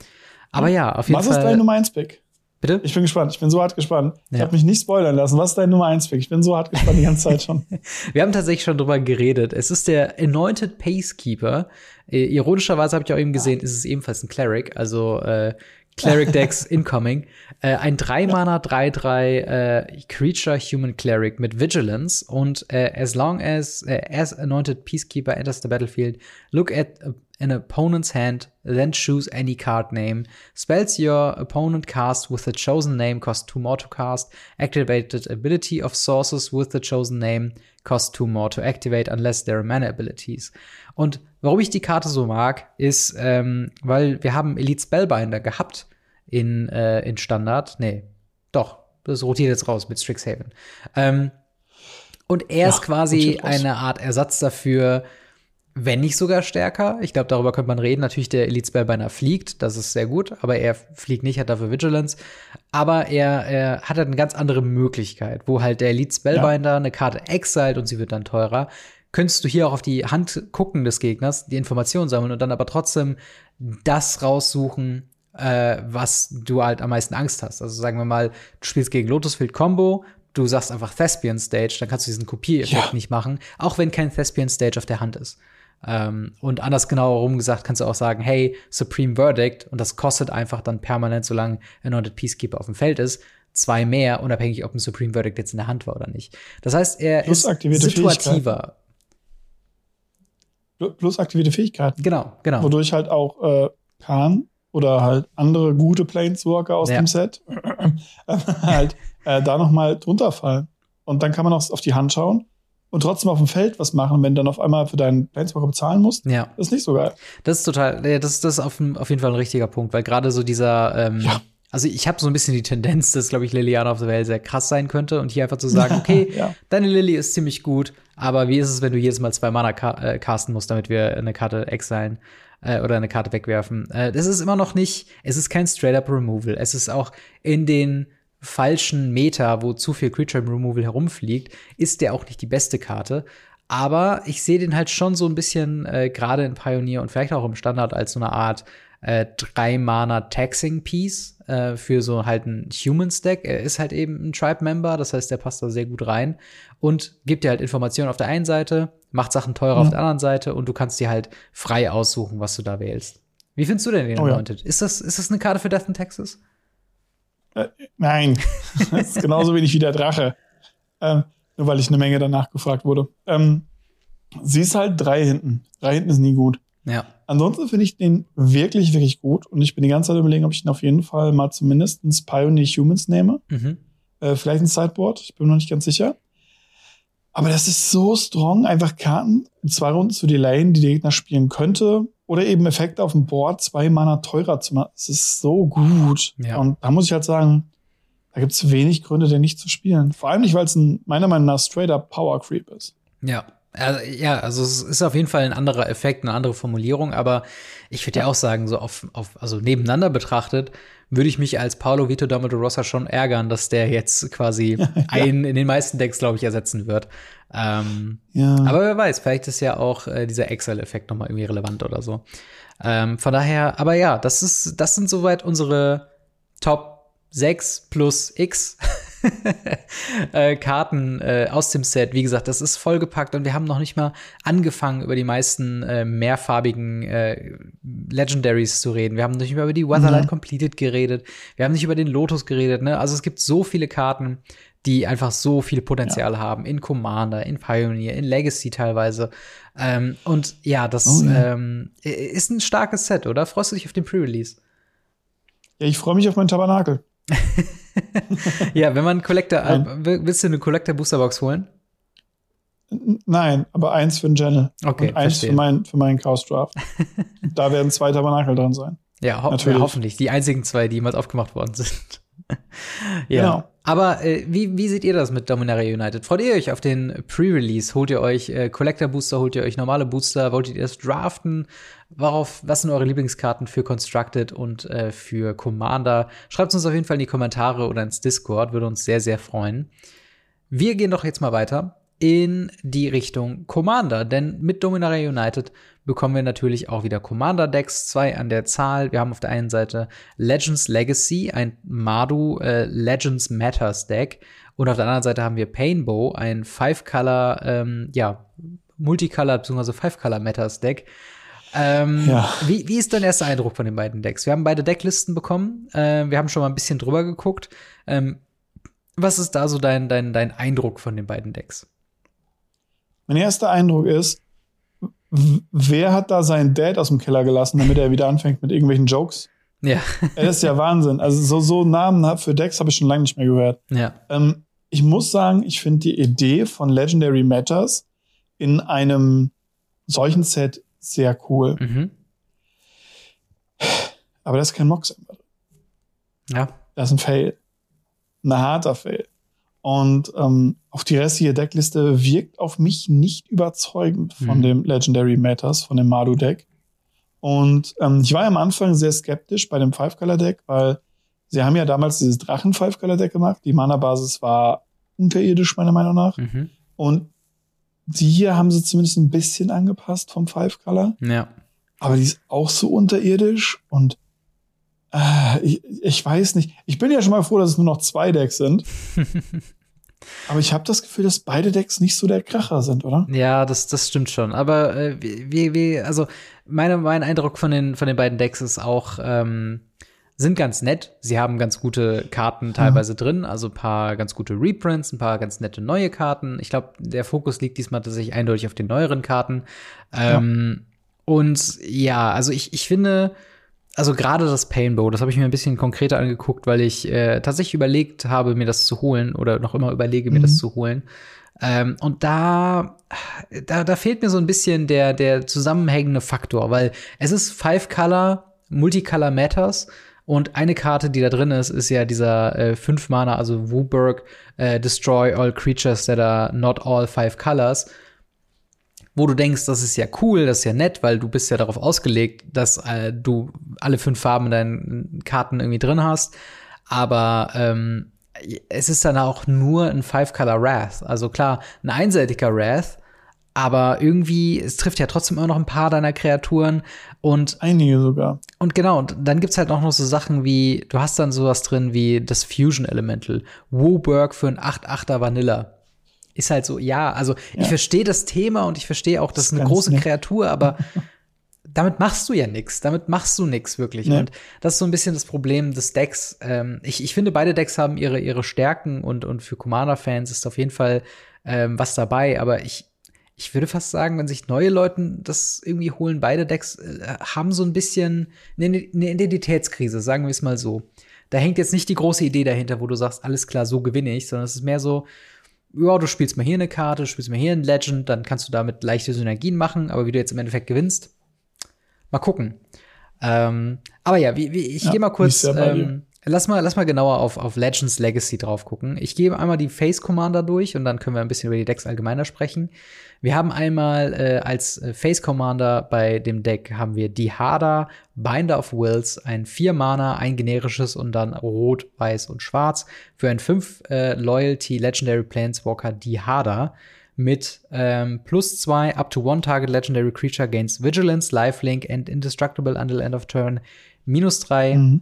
aber ja, auf jeden Was ist Fall. dein Nummer 1 Pick? Bitte? Ich bin gespannt. Ich bin so hart gespannt. Ich Ja. habe mich nicht spoilern lassen. Was ist dein Nummer 1 Pick? Ich bin so hart gespannt die ganze Zeit schon. Wir haben tatsächlich schon drüber geredet. Es ist der Anointed Pacekeeper. Äh, ironischerweise habe ich auch eben gesehen, ist es ebenfalls ein Cleric, also äh, Cleric Decks Incoming. Äh, ein 3-Mana 3-3 äh, Creature Human Cleric mit Vigilance und äh, as long as äh, as Anointed Peacekeeper enters the battlefield, look at a, an opponent's hand, then choose any card name. Spells your opponent cast with the chosen name cost two more to cast. Activated ability of sources with the chosen name cost two more to activate unless there are mana abilities. Und warum ich die Karte so mag, ist, ähm, weil wir haben Elite Spellbinder gehabt in, äh, in Standard. Nee, doch, das rotiert jetzt raus mit Strixhaven. Ähm, und er Ja, ist quasi eine Art Ersatz dafür, wenn nicht sogar stärker. Ich glaube, darüber könnte man reden. Natürlich, der Elite Spellbinder fliegt, das ist sehr gut, aber er fliegt nicht, hat dafür Vigilance. Aber er, er hat halt eine ganz andere Möglichkeit, wo halt der Elite Spellbinder eine Karte exiled und sie wird dann teurer. Könntest du hier auch auf die Hand gucken des Gegners, die Informationen sammeln und dann aber trotzdem das raussuchen, äh, was du halt am meisten Angst hast. Also sagen wir mal, du spielst gegen Lotusfield Combo, du sagst einfach Thespian Stage, dann kannst du diesen Kopiereffekt Ja. nicht machen, auch wenn kein Thespian Stage auf der Hand ist. Ähm, und anders genau herum gesagt, kannst du auch sagen, hey, Supreme Verdict, und das kostet einfach dann permanent, solange Anointed Peacekeeper auf dem Feld ist, zwei mehr, unabhängig, ob ein Supreme Verdict jetzt in der Hand war oder nicht. Das heißt, er Plus ist situativer. Pl- Plus aktivierte Fähigkeiten. Genau, genau. Wodurch halt auch äh, Khan oder halt andere gute Planeswalker aus Ja. dem Set halt äh, da noch mal drunter fallen. Und dann kann man auch auf die Hand schauen und trotzdem auf dem Feld was machen, wenn du dann auf einmal für deinen Planeswalker bezahlen musst. Ja. Das ist nicht so geil. Das ist total, das, das ist auf, auf jeden Fall ein richtiger Punkt, weil gerade so dieser, ähm, Ja. also ich habe so ein bisschen die Tendenz, dass, glaube ich, Liliana of the Vale sehr krass sein könnte und hier einfach zu sagen, okay, Ja. deine Lily ist ziemlich gut, aber wie ist es, wenn du jedes Mal zwei Mana ca äh, casten musst, damit wir eine Karte exilen äh, oder eine Karte wegwerfen? Äh, das ist immer noch nicht, es ist kein Straight-Up Removal. Es ist auch in den falschen Meta, wo zu viel Creature Removal herumfliegt, ist der auch nicht die beste Karte. Aber ich sehe den halt schon so ein bisschen, äh, gerade in Pioneer und vielleicht auch im Standard, als so eine Art äh, Drei-Mana-Taxing-Piece äh, für so halt ein Human-Stack. Er ist halt eben ein Tribe-Member, das heißt, der passt da sehr gut rein und gibt dir halt Informationen auf der einen Seite, macht Sachen teurer Mhm. auf der anderen Seite und du kannst dir halt frei aussuchen, was du da wählst. Wie findest du denn den Oh ja. Ist das, ist das eine Karte für Death in Texas? Äh, nein, das ist genauso wenig wie der Drache. Ähm, nur weil ich eine Menge danach gefragt wurde. Ähm, sie ist halt drei hinten. Drei hinten ist nie gut. Ja. Ansonsten finde ich den wirklich, wirklich gut. Und ich bin die ganze Zeit überlegen, ob ich ihn auf jeden Fall mal zumindest ins Pioneer Humans nehme. Mhm. Äh, vielleicht ein Sideboard. Ich bin mir noch nicht ganz sicher. Aber das ist so strong, einfach Karten zwei Runden zu delayen, die der Gegner spielen könnte. Oder eben Effekte auf dem Board, zwei Mana teurer zu machen. Es ist so gut. Ja. Und da muss ich halt sagen, da gibt es wenig Gründe, den nicht zu spielen. Vor allem nicht, weil es ein, meiner Meinung nach straight up Power Creep ist. Ja. Also, ja, also es ist auf jeden Fall ein anderer Effekt, eine andere Formulierung, aber ich würde ja auch sagen, so auf, auf, also nebeneinander betrachtet, würde ich mich als Paolo Vito D'Amato Rossa schon ärgern, dass der jetzt quasi ja. einen in den meisten Decks, glaube ich, ersetzen wird. Ähm, Ja. aber wer weiß, vielleicht ist ja auch äh, dieser Excel-Effekt noch mal irgendwie relevant oder so. Ähm, von daher, aber ja, das ist, das sind soweit unsere Top 6 plus X äh, Karten äh, aus dem Set. Wie gesagt, das ist vollgepackt und wir haben noch nicht mal angefangen, über die meisten äh, mehrfarbigen äh, Legendaries zu reden. Wir haben nicht mehr über die Weatherlight Mhm. Completed geredet. Wir haben nicht über den Lotus geredet. Ne? Also es gibt so viele Karten, die einfach so viel Potenzial haben. In Commander, in Pioneer, in Legacy teilweise. Ähm, und ja, das Oh ja. Ähm, ist ein starkes Set, oder? Freust du dich auf den Pre-Release? ja, ich freue mich auf meinen Tabernakel. Ja, wenn man Collector, Nein. will- willst du eine Collector Booster Box holen? Nein, aber eins für den Channel. Okay, und eins verstehe. für, mein, für meinen Chaos Draft. Da werden zwei Tabernakel drin sein. Ja, ho Natürlich. ja, hoffentlich. Die einzigen zwei, die jemals aufgemacht worden sind. ja. Genau. Aber äh, wie, wie seht ihr das mit Dominaria United? Freut ihr euch auf den Pre-Release? Holt ihr euch äh, Collector Booster? Holt ihr euch normale Booster? Wolltet ihr das draften? Worauf, was sind eure Lieblingskarten für Constructed und äh, für Commander? Schreibt uns auf jeden Fall in die Kommentare oder ins Discord, würde uns sehr, sehr freuen. Wir gehen doch jetzt mal weiter in die Richtung Commander, denn mit Dominaria United bekommen wir natürlich auch wieder Commander-Decks, zwei an der Zahl. Wir haben auf der einen Seite Legends Legacy, ein Mardu äh, Legends Matters Deck, und auf der anderen Seite haben wir Painbow, ein Five-Color, ähm, ja, Multicolor bzw. Five-Color Matters Deck. Ähm, Ja. wie, wie ist dein erster Eindruck von den beiden Decks? Wir haben beide Decklisten bekommen. Äh, wir haben schon mal ein bisschen drüber geguckt. Ähm, was ist da so dein, dein, dein Eindruck von den beiden Decks? Mein erster Eindruck ist, wer hat da seinen Dad aus dem Keller gelassen, damit er wieder anfängt mit irgendwelchen Jokes? Ja, Das ist ja Wahnsinn. Also so, so Namen für Decks habe ich schon lange nicht mehr gehört. ja, Ähm, ich muss sagen, ich finde die Idee von Legendary Matters in einem solchen Set sehr cool. mhm. Aber das ist kein Mox. ja, Das ist ein Fail. Ein harter Fail. Und ähm, auch die restliche Deckliste wirkt auf mich nicht überzeugend von Mhm. dem Legendary Matters, von dem Mardu-Deck. Und ähm, ich war ja am Anfang sehr skeptisch bei dem Five-Color-Deck, weil sie haben ja damals dieses Drachen-Five-Color-Deck gemacht. Die Mana-Basis war unterirdisch, meiner Meinung nach. mhm. Und die hier haben sie zumindest ein bisschen angepasst vom Five-Color. ja, Aber die ist auch so unterirdisch und äh, ich, ich weiß nicht. Ich bin ja schon mal froh, dass es nur noch zwei Decks sind. Aber ich habe das Gefühl, dass beide Decks nicht so der Kracher sind, oder? ja, das, das stimmt schon. Aber äh, wie, wie, also meine, mein Eindruck von den, von den beiden Decks ist auch, ähm, sind ganz nett. Sie haben ganz gute Karten teilweise drin, also ein paar ganz gute Reprints, ein paar ganz nette neue Karten. Ich glaube, der Fokus liegt diesmal tatsächlich eindeutig auf den neueren Karten. Ähm, Und ja, also ich, ich finde, also gerade das Painbow, das habe ich mir ein bisschen konkreter angeguckt, weil ich äh, tatsächlich überlegt habe, mir das zu holen oder noch immer überlege, mir Mhm. das zu holen. Ähm, und da, da, da fehlt mir so ein bisschen der, der zusammenhängende Faktor, weil es ist Five Color, Multicolor Matters. Und eine Karte, die da drin ist, ist ja dieser äh, fünf Mana, also Wooburg, äh, Destroy all creatures that are not all five colors wo du denkst, das ist ja cool, das ist ja nett, weil du bist ja darauf ausgelegt, dass äh, du alle fünf Farben in deinen Karten irgendwie drin hast. Aber ähm, es ist dann auch nur ein Five-Color Wrath. Also klar, ein einseitiger Wrath, aber irgendwie, es trifft ja trotzdem immer noch ein paar deiner Kreaturen. Und Einige sogar. und genau, und dann gibt's halt auch noch so Sachen wie, du hast dann sowas drin wie das Fusion Elemental, Wooburg für ein 8-8er Vanilla. Ist halt so, ja, also ich Ja. verstehe das Thema und ich verstehe auch, das ist eine große nett. Kreatur, aber damit machst du ja nichts. Damit machst du nichts wirklich. Nee. Und das ist so ein bisschen das Problem des Decks. Ähm, ich, ich finde, beide Decks haben ihre, ihre Stärken und, und für Commander-Fans ist auf jeden Fall ähm, was dabei. Aber ich, ich würde fast sagen, wenn sich neue Leute das irgendwie holen, beide Decks äh, haben so ein bisschen eine, eine Identitätskrise, sagen wir es mal so. Da hängt jetzt nicht die große Idee dahinter, wo du sagst, alles klar, so gewinne ich, sondern es ist mehr so, ja, du spielst mal hier eine Karte, spielst mal hier ein Legend, dann kannst du damit leichte Synergien machen, aber wie du jetzt im Endeffekt gewinnst, mal gucken. Ähm, aber ja, wie, wie, ich ja, gehe mal kurz, ähm, lass mal, lass mal genauer auf, auf Legends Legacy drauf gucken. Ich gebe einmal die Face Commander durch und dann können wir ein bisschen über die Decks allgemeiner sprechen. Wir haben einmal äh, als äh, Face Commander bei dem Deck haben wir die Hada, Binder of Wills, ein 4 Mana, ein generisches und dann Rot, Weiß und Schwarz für ein 5 äh, Loyalty Legendary Planeswalker die Hada mit ähm, plus 2 up to one target Legendary Creature gains Vigilance, Lifelink and Indestructible until end of turn. Minus 3. Mhm.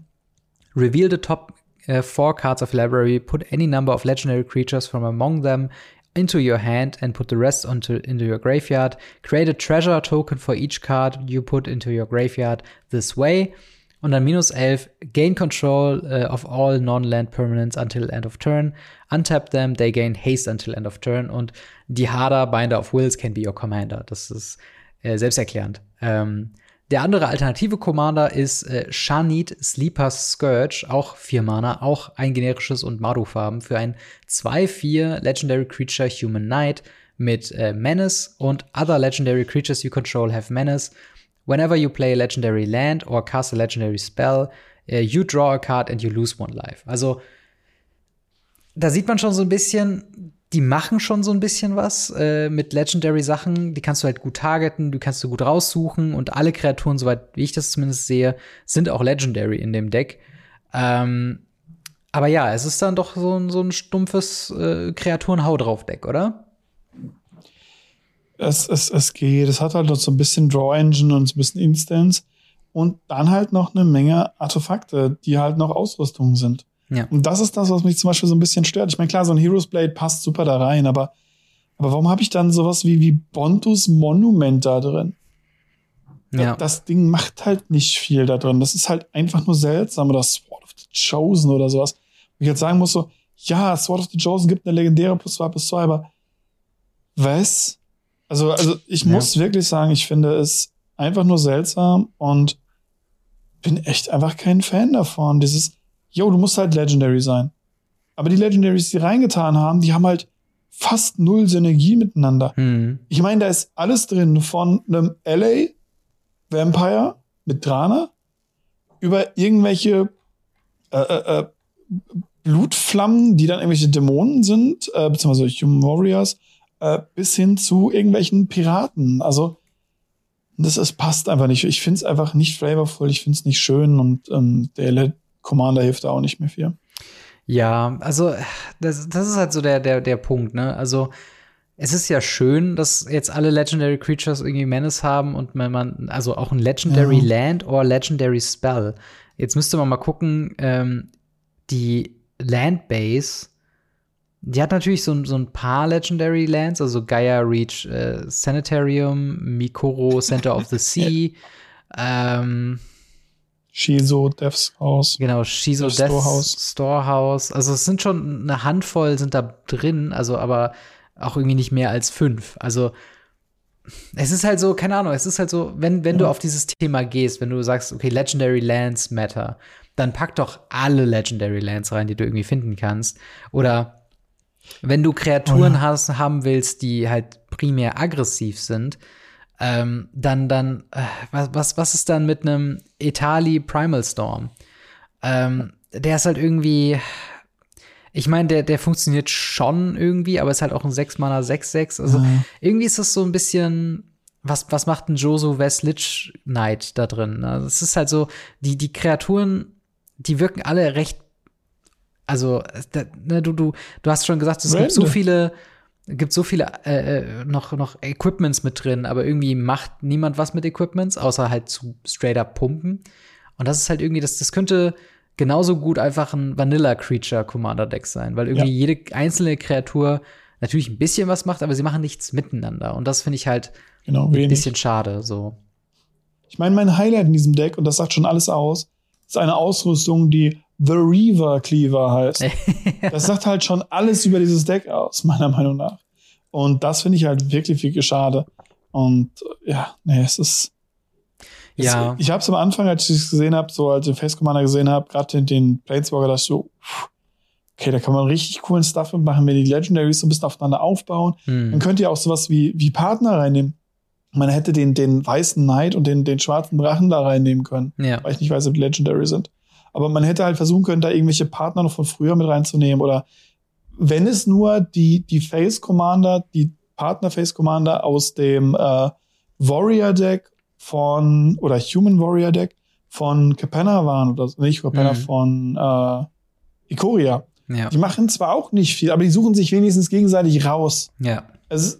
Reveal the top uh, four cards of library, put any number of legendary creatures from among them into your hand and put the rest onto into your graveyard. Create a treasure token for each card you put into your graveyard this way. Und dann minus 11, gain control uh, of all non-land permanents until end of turn. Untap them, they gain haste until end of turn. Und die Harder Binder of Wills can be your commander. Das ist äh, selbsterklärend. Ähm, der andere alternative Commander ist äh, Shanit Sleeper's Scourge, auch 4 Mana, auch ein generisches und Maru-Farben für ein 2-4 Legendary Creature Human Knight mit äh, Menace und other Legendary Creatures you control have Menace. Whenever you play a Legendary Land or cast a Legendary Spell, uh, you draw a card and you lose one life. Also da sieht man schon so ein bisschen, die machen schon so ein bisschen was äh, mit Legendary-Sachen. Die kannst du halt gut targeten, du kannst du gut raussuchen und alle Kreaturen, soweit wie ich das zumindest sehe, sind auch Legendary in dem Deck. Ähm, aber ja, es ist dann doch so, ein, so ein stumpfes äh, Kreaturen-Hau drauf-Deck, oder? Es, es, es geht. Es hat halt noch so ein bisschen Draw-Engine und so ein bisschen Instance. Und dann halt noch eine Menge Artefakte, die halt noch Ausrüstungen sind. Ja. Und das ist das, was mich zum Beispiel so ein bisschen stört. Ich meine, klar, so ein Heroes Blade passt super da rein, aber, aber warum habe ich dann sowas wie, wie Bontus Monument da drin? Ja. Das Ding macht halt nicht viel da drin. Das ist halt einfach nur seltsam. Oder Sword of the Chosen oder sowas. Wo ich jetzt sagen muss so, ja, Sword of the Chosen gibt eine legendäre plus 2 plus 2, aber was? Also, also ich ja. muss wirklich sagen, ich finde es einfach nur seltsam und bin echt einfach kein Fan davon. Dieses, yo, du musst halt Legendary sein. Aber die Legendaries, die reingetan haben, die haben halt fast null Synergie miteinander. Mhm. Ich meine, da ist alles drin von einem LA Vampire mit Drana über irgendwelche äh, äh, äh, Blutflammen, die dann irgendwelche Dämonen sind, äh, beziehungsweise Human Warriors, äh, bis hin zu irgendwelchen Piraten. Also das ist, passt einfach nicht. Ich finde es einfach nicht flavorful, ich finde es nicht schön und ähm, der Commander hilft da auch nicht mehr viel. Ja, also das, das ist halt so der, der, der Punkt, ne? Also es ist ja schön, dass jetzt alle Legendary Creatures irgendwie Menace haben und wenn man, also auch ein Legendary ja. Land oder Legendary Spell. Jetzt müsste man mal gucken, ähm, die Landbase, die hat natürlich so, so ein paar Legendary Lands, also Gaia Reach äh, Sanitarium, Mikoro Center of the Sea, ähm, Shizo Devs House. Genau, Shizo Devs Storehouse. Storehouse. Also es sind schon eine Handvoll sind da drin, also aber auch irgendwie nicht mehr als fünf. Also es ist halt so, keine Ahnung, es ist halt so, wenn, wenn ja. du auf dieses Thema gehst, wenn du sagst, okay, Legendary Lands matter, dann pack doch alle Legendary Lands rein, die du irgendwie finden kannst. Oder wenn du Kreaturen oh ja. hast, haben willst, die halt primär aggressiv sind, ähm, dann, dann, äh, was, was, was ist dann mit einem Etali Primal Storm? Ähm, der ist halt irgendwie, ich meine, der, der funktioniert schon irgendwie, aber ist halt auch ein 6-Mana 6-6. Also mhm. irgendwie ist das so ein bisschen, was, was macht ein Josu Westlich Knight da drin? Also es ist halt so, die, die Kreaturen, die wirken alle recht, also, da, ne, du, du, du hast schon gesagt, es Random. gibt so viele gibt so viele äh, äh, noch, noch Equipments mit drin, aber irgendwie macht niemand was mit Equipments, außer halt zu straight up pumpen. Und das ist halt irgendwie, das, das könnte genauso gut einfach ein Vanilla Creature Commander Deck sein, weil irgendwie ja. jede einzelne Kreatur natürlich ein bisschen was macht, aber sie machen nichts miteinander. Und das finde ich halt genau, ein bisschen schade, so. Ich meine, mein Highlight in diesem Deck, und das sagt schon alles aus, ist eine Ausrüstung, die The Reaver Cleaver heißt. das sagt halt schon alles über dieses Deck aus, meiner Meinung nach. Und das finde ich halt wirklich, wirklich schade. Und ja, nee, es ist. Ja. Es, ich habe es am Anfang, als ich es gesehen habe, so als ich den Face Commander gesehen habe, gerade den, den Planeswalker, dachte ich so, okay, da kann man richtig coolen Stuff machen, wenn die Legendaries so ein bisschen aufeinander aufbauen. Hm. Dann könnt ihr auch sowas wie, wie Partner reinnehmen. Man hätte den, den weißen Knight und den, den schwarzen Drachen da reinnehmen können. Ja. Weil ich nicht weiß, ob die Legendary sind. Aber man hätte halt versuchen können, da irgendwelche Partner noch von früher mit reinzunehmen oder wenn es nur die, die Face Commander, die Partner Face Commander aus dem äh, Warrior Deck von, oder Human Warrior Deck von Capenna waren, oder nicht Capenna, Mhm. von äh, Ikoria. Ja. Die machen zwar auch nicht viel, aber die suchen sich wenigstens gegenseitig raus. Ja. Also,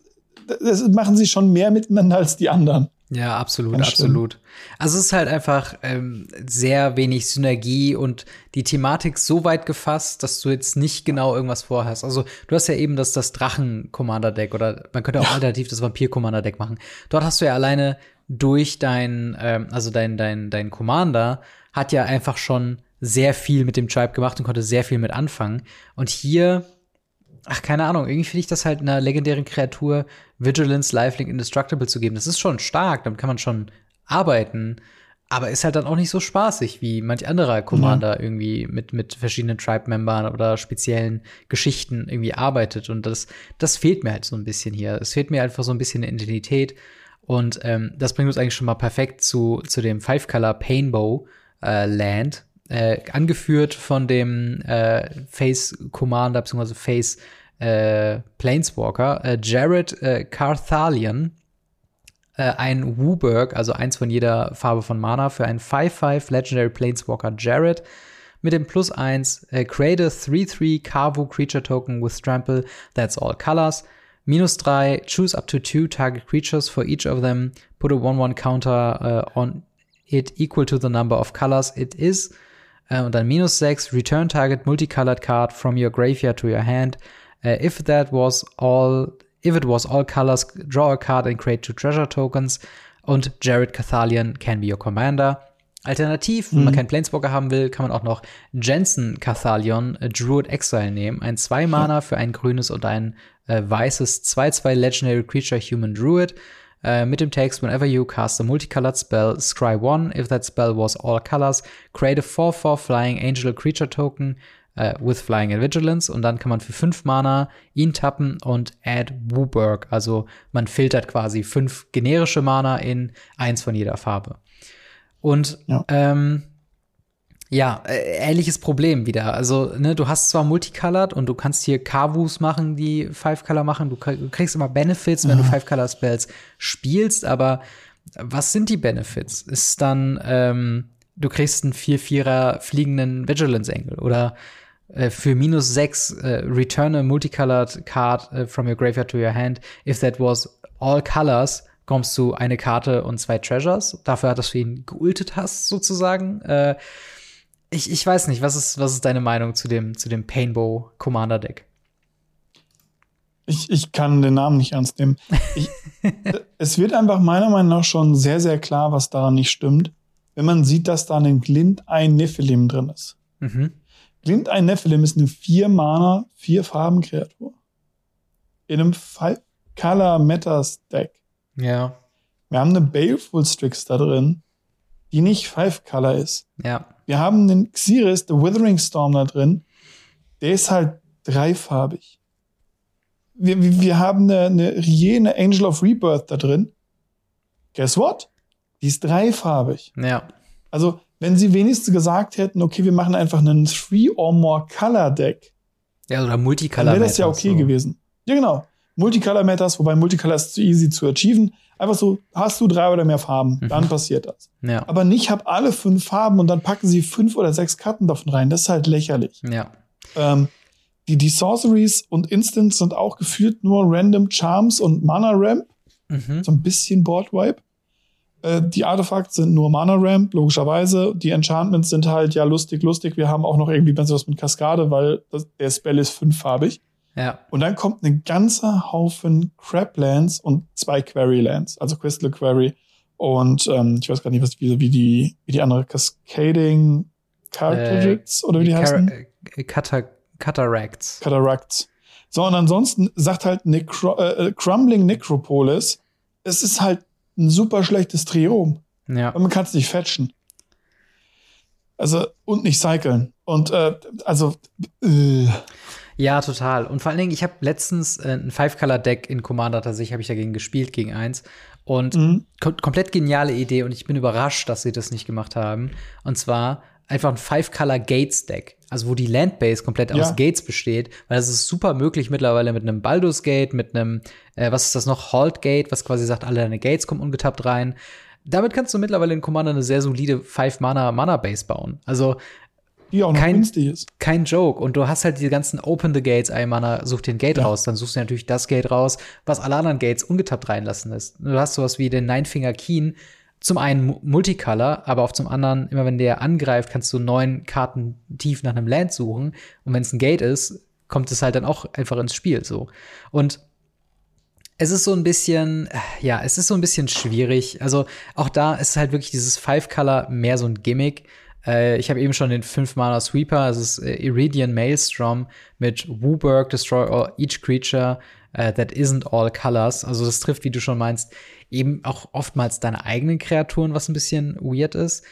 das machen sie schon mehr miteinander als die anderen. Ja, absolut, absolut. Also es ist halt einfach ähm, sehr wenig Synergie und die Thematik so weit gefasst, dass du jetzt nicht genau irgendwas vorhast. Also du hast ja eben das, das Drachen-Commander-Deck oder man könnte auch alternativ das Vampir-Commander-Deck machen. Dort hast du ja alleine durch dein, ähm, also dein, dein, dein Commander hat ja einfach schon sehr viel mit dem Tribe gemacht und konnte sehr viel mit anfangen. Und hier ach, keine Ahnung, irgendwie finde ich das halt einer legendären Kreatur Vigilance, Lifelink, Indestructible zu geben. Das ist schon stark, damit kann man schon arbeiten, aber ist halt dann auch nicht so spaßig wie manch anderer Commander irgendwie mit, mit verschiedenen Tribe-Membern oder speziellen Geschichten irgendwie arbeitet. Und das, das fehlt mir halt so ein bisschen hier. Es fehlt mir einfach so ein bisschen eine Identität. Und ähm, das bringt uns eigentlich schon mal perfekt zu, zu dem Five-Color Painbow äh, Land, äh, angeführt von dem äh, Face Commander bzw. Face äh, Planeswalker, äh, Jared äh, Carthalion, äh, ein Wooburg, also eins von jeder Farbe von Mana, für einen 5-5 Legendary Planeswalker Jared mit dem Plus 1, äh, create a 3-3 Kavu Creature Token with Trample, that's all colors. Minus 3, choose up to two target creatures for each of them, put a 1-1 counter uh, on it equal to the number of colors it is. Äh, und dann minus 6, return target multicolored card from your graveyard to your hand. Äh, if that was all, if it was all colors, draw a card and create two treasure tokens. Und Jared Cathalion can be your commander. Alternativ, wenn man keinen Planeswalker haben will, kann man auch noch Jensen Cathalion, äh, Druid Exile nehmen. Ein 2-Mana für ein grünes und ein äh, weißes 2-2 Legendary Creature Human Druid. Äh, mit dem Text, whenever you cast a multicolored spell, scry one. If that spell was all colors, create a 4-4 Flying Angel Creature Token äh, with Flying and Vigilance. Und dann kann man für 5 Mana ihn tappen und add Wooburg. Also man filtert quasi 5 generische Mana in eins von jeder Farbe. Und Ja. ähm, ja, äh, ähnliches Problem wieder. Also, ne, du hast zwar Multicolored und du kannst hier Kavus machen, die Five-Color machen. Du, krieg- du kriegst immer Benefits, wenn du Five-Color-Spells spielst, aber was sind die Benefits? Ist dann, ähm, du kriegst einen 4-4er fliegenden Vigilance Engel oder äh, für minus 6 äh, return a multicolored card äh, from your graveyard to your hand. If that was all colors, kommst du eine Karte und zwei Treasures. Dafür, dass du ihn geultet hast, sozusagen. Äh, ich, ich weiß nicht, was ist, was ist deine Meinung zu dem, zu dem Painbow Commander Deck? Ich, ich kann den Namen nicht ernst nehmen. Ich, es wird einfach meiner Meinung nach schon sehr, sehr klar, was daran nicht stimmt, wenn man sieht, dass da ein Glint ein Nephilim drin ist. Mhm. Glint ein Nephilim ist eine vier Mana, vier Farben Kreatur. In einem Five Color Matters Deck. Ja, Wir haben eine Baleful Strix da drin, die nicht Five Color ist. ja, Wir haben den Xeris, The Withering Storm da drin. Der ist halt dreifarbig. Wir, wir, haben eine, eine Rie, eine Angel of Rebirth da drin. Guess what? Die ist dreifarbig. ja, Also, wenn sie wenigstens gesagt hätten, okay, wir machen einfach einen Three or More Color Deck, ja, oder dann Multicolor. wäre das ja okay so. gewesen. Ja, genau. Multicolor Matters, wobei Multicolor ist zu easy zu achieven. Einfach so, hast du drei oder mehr Farben, Mhm. dann passiert das. Ja, Aber nicht hab alle fünf Farben und dann packen sie fünf oder sechs Karten davon rein. Das ist halt lächerlich. ja, Ähm, die, die Sorceries und Instants sind auch gefühlt nur Random Charms und Mana Ramp. mhm. So ein bisschen Board Wipe. Äh, die Artefakte sind nur Mana Ramp, logischerweise. Die Enchantments sind halt, ja, lustig, lustig. Wir haben auch noch irgendwie was mit Kaskade, weil das, der Spell ist fünffarbig. Ja, Und dann kommt ein ganzer Haufen Crablands und zwei Querylands, also Crystal Query Und ähm, ich weiß gar nicht, was, wie, wie, die, wie die andere Cascading Cartridges äh, oder wie die heißen? Äh, Cataracts. Cataracts. So, und ansonsten sagt halt Necro äh, Crumbling Necropolis, es ist halt ein super schlechtes Triom. Ja. Und man kann es nicht fetchen. Also, und nicht cyclen. Und äh, also, äh. Ja, total. Und vor allen Dingen, ich habe letztens äh, ein Five-Color-Deck in Commander tatsächlich, habe ich dagegen gespielt, gegen eins. Und mhm. kom komplett geniale Idee und ich bin überrascht, dass sie das nicht gemacht haben. Und zwar einfach ein Five-Color Gates Deck. Also wo die Landbase komplett ja. aus Gates besteht, weil es ist super möglich mittlerweile mit einem Baldur's Gate, mit einem, äh, was ist das noch, Halt Gate, was quasi sagt, alle deine Gates kommen ungetappt rein. Damit kannst du mittlerweile in Commander eine sehr solide Five-Mana-Mana-Base bauen. Also die auch noch kein, günstig ist. Kein Joke. Und du hast halt diese ganzen Open the Gates, einmal such dir ein Gate ja. raus, dann suchst du natürlich das Gate raus, was alle anderen Gates ungetappt reinlassen lässt. Du hast sowas wie den Nine-Finger Keen, zum einen Multicolor, aber auch zum anderen, immer wenn der angreift, kannst du neun Karten tief nach einem Land suchen. Und wenn es ein Gate ist, kommt es halt dann auch einfach ins Spiel so. Und es ist so ein bisschen, ja, es ist so ein bisschen schwierig. Also auch da ist halt wirklich dieses Five-Color mehr so ein Gimmick. Äh, ich habe eben schon den 5-Mana Sweeper, das ist äh, Iridian Maelstrom mit Wooburg, Destroy all, each creature uh, that isn't all colors. Also das trifft, wie du schon meinst, eben auch oftmals deine eigenen Kreaturen, was ein bisschen weird ist.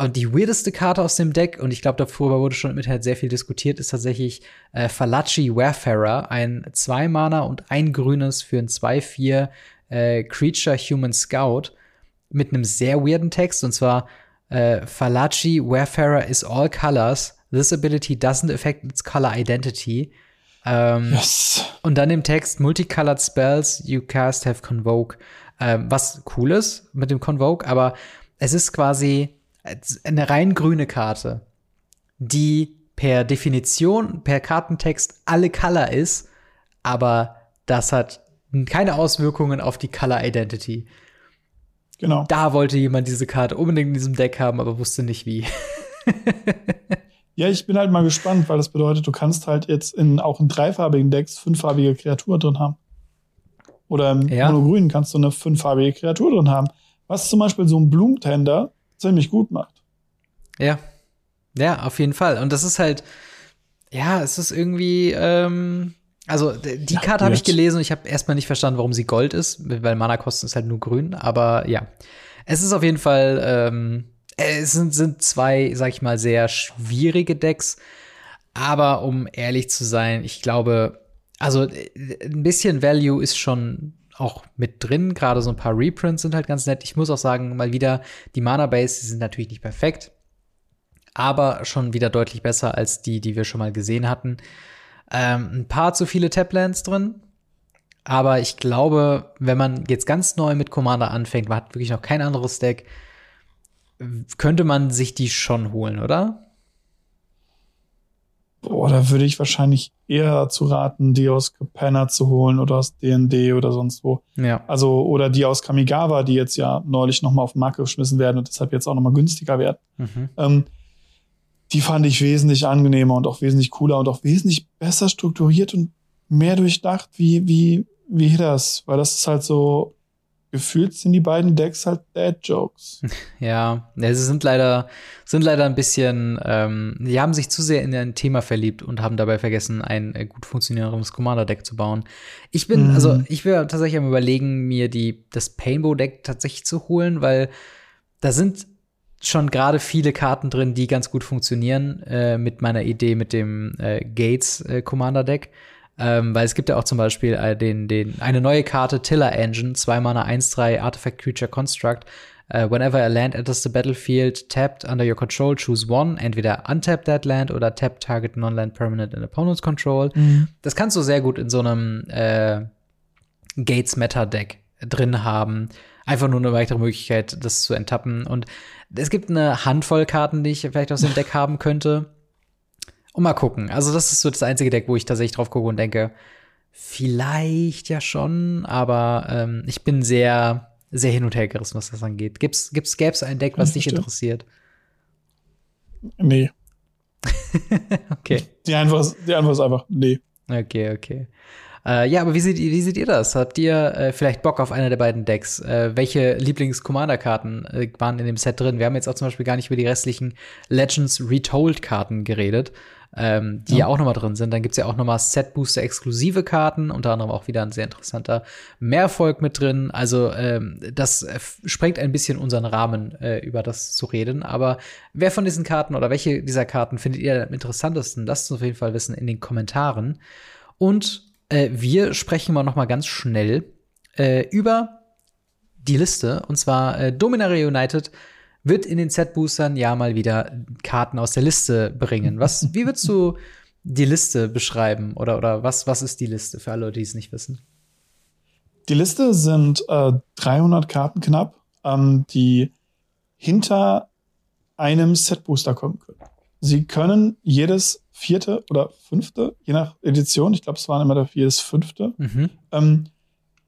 Und die weirdeste Karte aus dem Deck, und ich glaube, darüber wurde schon mit halt sehr viel diskutiert, ist tatsächlich äh, Falachi Warfarer, ein zwei Mana und ein grünes für ein 2-4 äh, Creature Human Scout mit einem sehr weirden Text, und zwar äh, Falachi Warfarer is all colors. This ability doesn't affect its color identity. Ähm, yes. Und dann im Text Multicolored Spells you cast have convoke ähm, was cool ist mit dem Convoke, aber es ist quasi eine rein grüne Karte, die per Definition, per Kartentext alle Color ist, aber das hat keine Auswirkungen auf die Color Identity. Genau. Da wollte jemand diese Karte unbedingt in diesem Deck haben, aber wusste nicht wie. ja, ich bin halt mal gespannt, weil das bedeutet, du kannst halt jetzt in auch in dreifarbigen Decks fünffarbige Kreaturen drin haben. Oder im ja. Monogrün kannst du eine fünffarbige Kreatur drin haben. Was zum Beispiel so ein Blumentender ziemlich gut macht. Ja. Ja, auf jeden Fall. Und das ist halt, ja, es ist irgendwie, ähm, also die ja, Karte habe ich gelesen und ich habe erstmal nicht verstanden, warum sie Gold ist, weil Mana-Kosten ist halt nur grün. Aber ja, es ist auf jeden Fall, ähm, es sind, sind zwei, sag ich mal, sehr schwierige Decks. Aber um ehrlich zu sein, ich glaube, also ein bisschen Value ist schon auch mit drin. Gerade so ein paar Reprints sind halt ganz nett. Ich muss auch sagen, mal wieder, die Mana-Base sind natürlich nicht perfekt, aber schon wieder deutlich besser als die, die wir schon mal gesehen hatten. Ähm, ein paar zu viele Taplands drin. Aber ich glaube, wenn man jetzt ganz neu mit Commander anfängt, man hat wirklich noch kein anderes Deck, könnte man sich die schon holen, oder? Boah, da würde ich wahrscheinlich eher dazu raten, die aus Capenna zu holen oder aus D&D oder sonst wo. Ja. Also, oder die aus Kamigawa, die jetzt ja neulich nochmal auf den Markt geschmissen werden und deshalb jetzt auch nochmal günstiger werden. Mhm. Ähm, die fand ich wesentlich angenehmer und auch wesentlich cooler und auch wesentlich besser strukturiert und mehr durchdacht wie, wie, wie Hitters, weil das ist halt so, gefühlt sind die beiden Decks halt Dad-Jokes. Ja, sie sind leider, sind leider ein bisschen, ähm, die haben sich zu sehr in ein Thema verliebt und haben dabei vergessen, ein äh, gut funktionierendes Commander-Deck zu bauen. Ich bin, mhm. also ich will tatsächlich am überlegen, mir die, das Painbow-Deck tatsächlich zu holen, weil da sind schon gerade viele Karten drin, die ganz gut funktionieren äh, mit meiner Idee mit dem äh, Gates äh, Commander Deck. Ähm, weil es gibt ja auch zum Beispiel äh, den, den, eine neue Karte, Tiller Engine, 2 Mana 1-3 Artifact Creature Construct. Uh, whenever a land enters the battlefield tapped under your control, choose one. Entweder untap that land oder tap target non-land permanent in opponent's control. Mhm. Das kannst du sehr gut in so einem äh, Gates Meta Deck drin haben. Einfach nur eine weitere Möglichkeit, das zu enttappen. Und es gibt eine Handvoll Karten, die ich vielleicht aus dem Deck haben könnte. Und mal gucken. Also, das ist so das einzige Deck, wo ich tatsächlich drauf gucke und denke, vielleicht ja schon, aber ähm, ich bin sehr, sehr hin und her gerissen, was das angeht. Gibt's, gibt's, gäb's ein Deck, was dich interessiert? Nee. okay. Die Antwort, ist, die Antwort ist einfach nee. Okay, okay. Äh, ja, aber wie seht, wie seht ihr das? Habt ihr äh, vielleicht Bock auf einer der beiden Decks? Äh, welche Lieblings-Commander-Karten äh, waren in dem Set drin? Wir haben jetzt auch zum Beispiel gar nicht über die restlichen Legends Retold-Karten geredet ähm, die ja. ja auch nochmal drin sind. Dann gibt's ja auch nochmal Set-Booster-exklusive Karten, unter anderem auch wieder ein sehr interessanter Mehrfolg mit drin. Also ähm, das äh, sprengt ein bisschen unseren Rahmen, äh, über das zu reden. Aber wer von diesen Karten oder welche dieser Karten findet ihr am interessantesten? Lasst uns auf jeden Fall wissen in den Kommentaren. Und äh, wir sprechen mal nochmal ganz schnell äh, über die Liste. Und zwar äh, Dominaria United wird in den Set-Boostern ja mal wieder Karten aus der Liste bringen. Was, wie würdest du die Liste beschreiben? Oder, oder was, was ist die Liste für alle, die es nicht wissen? Die Liste sind äh, 300 Karten knapp, ähm, die hinter einem Set-Booster kommen können. Sie können jedes vierte oder fünfte, je nach Edition, ich glaube, es waren immer jedes fünfte, mhm. ähm,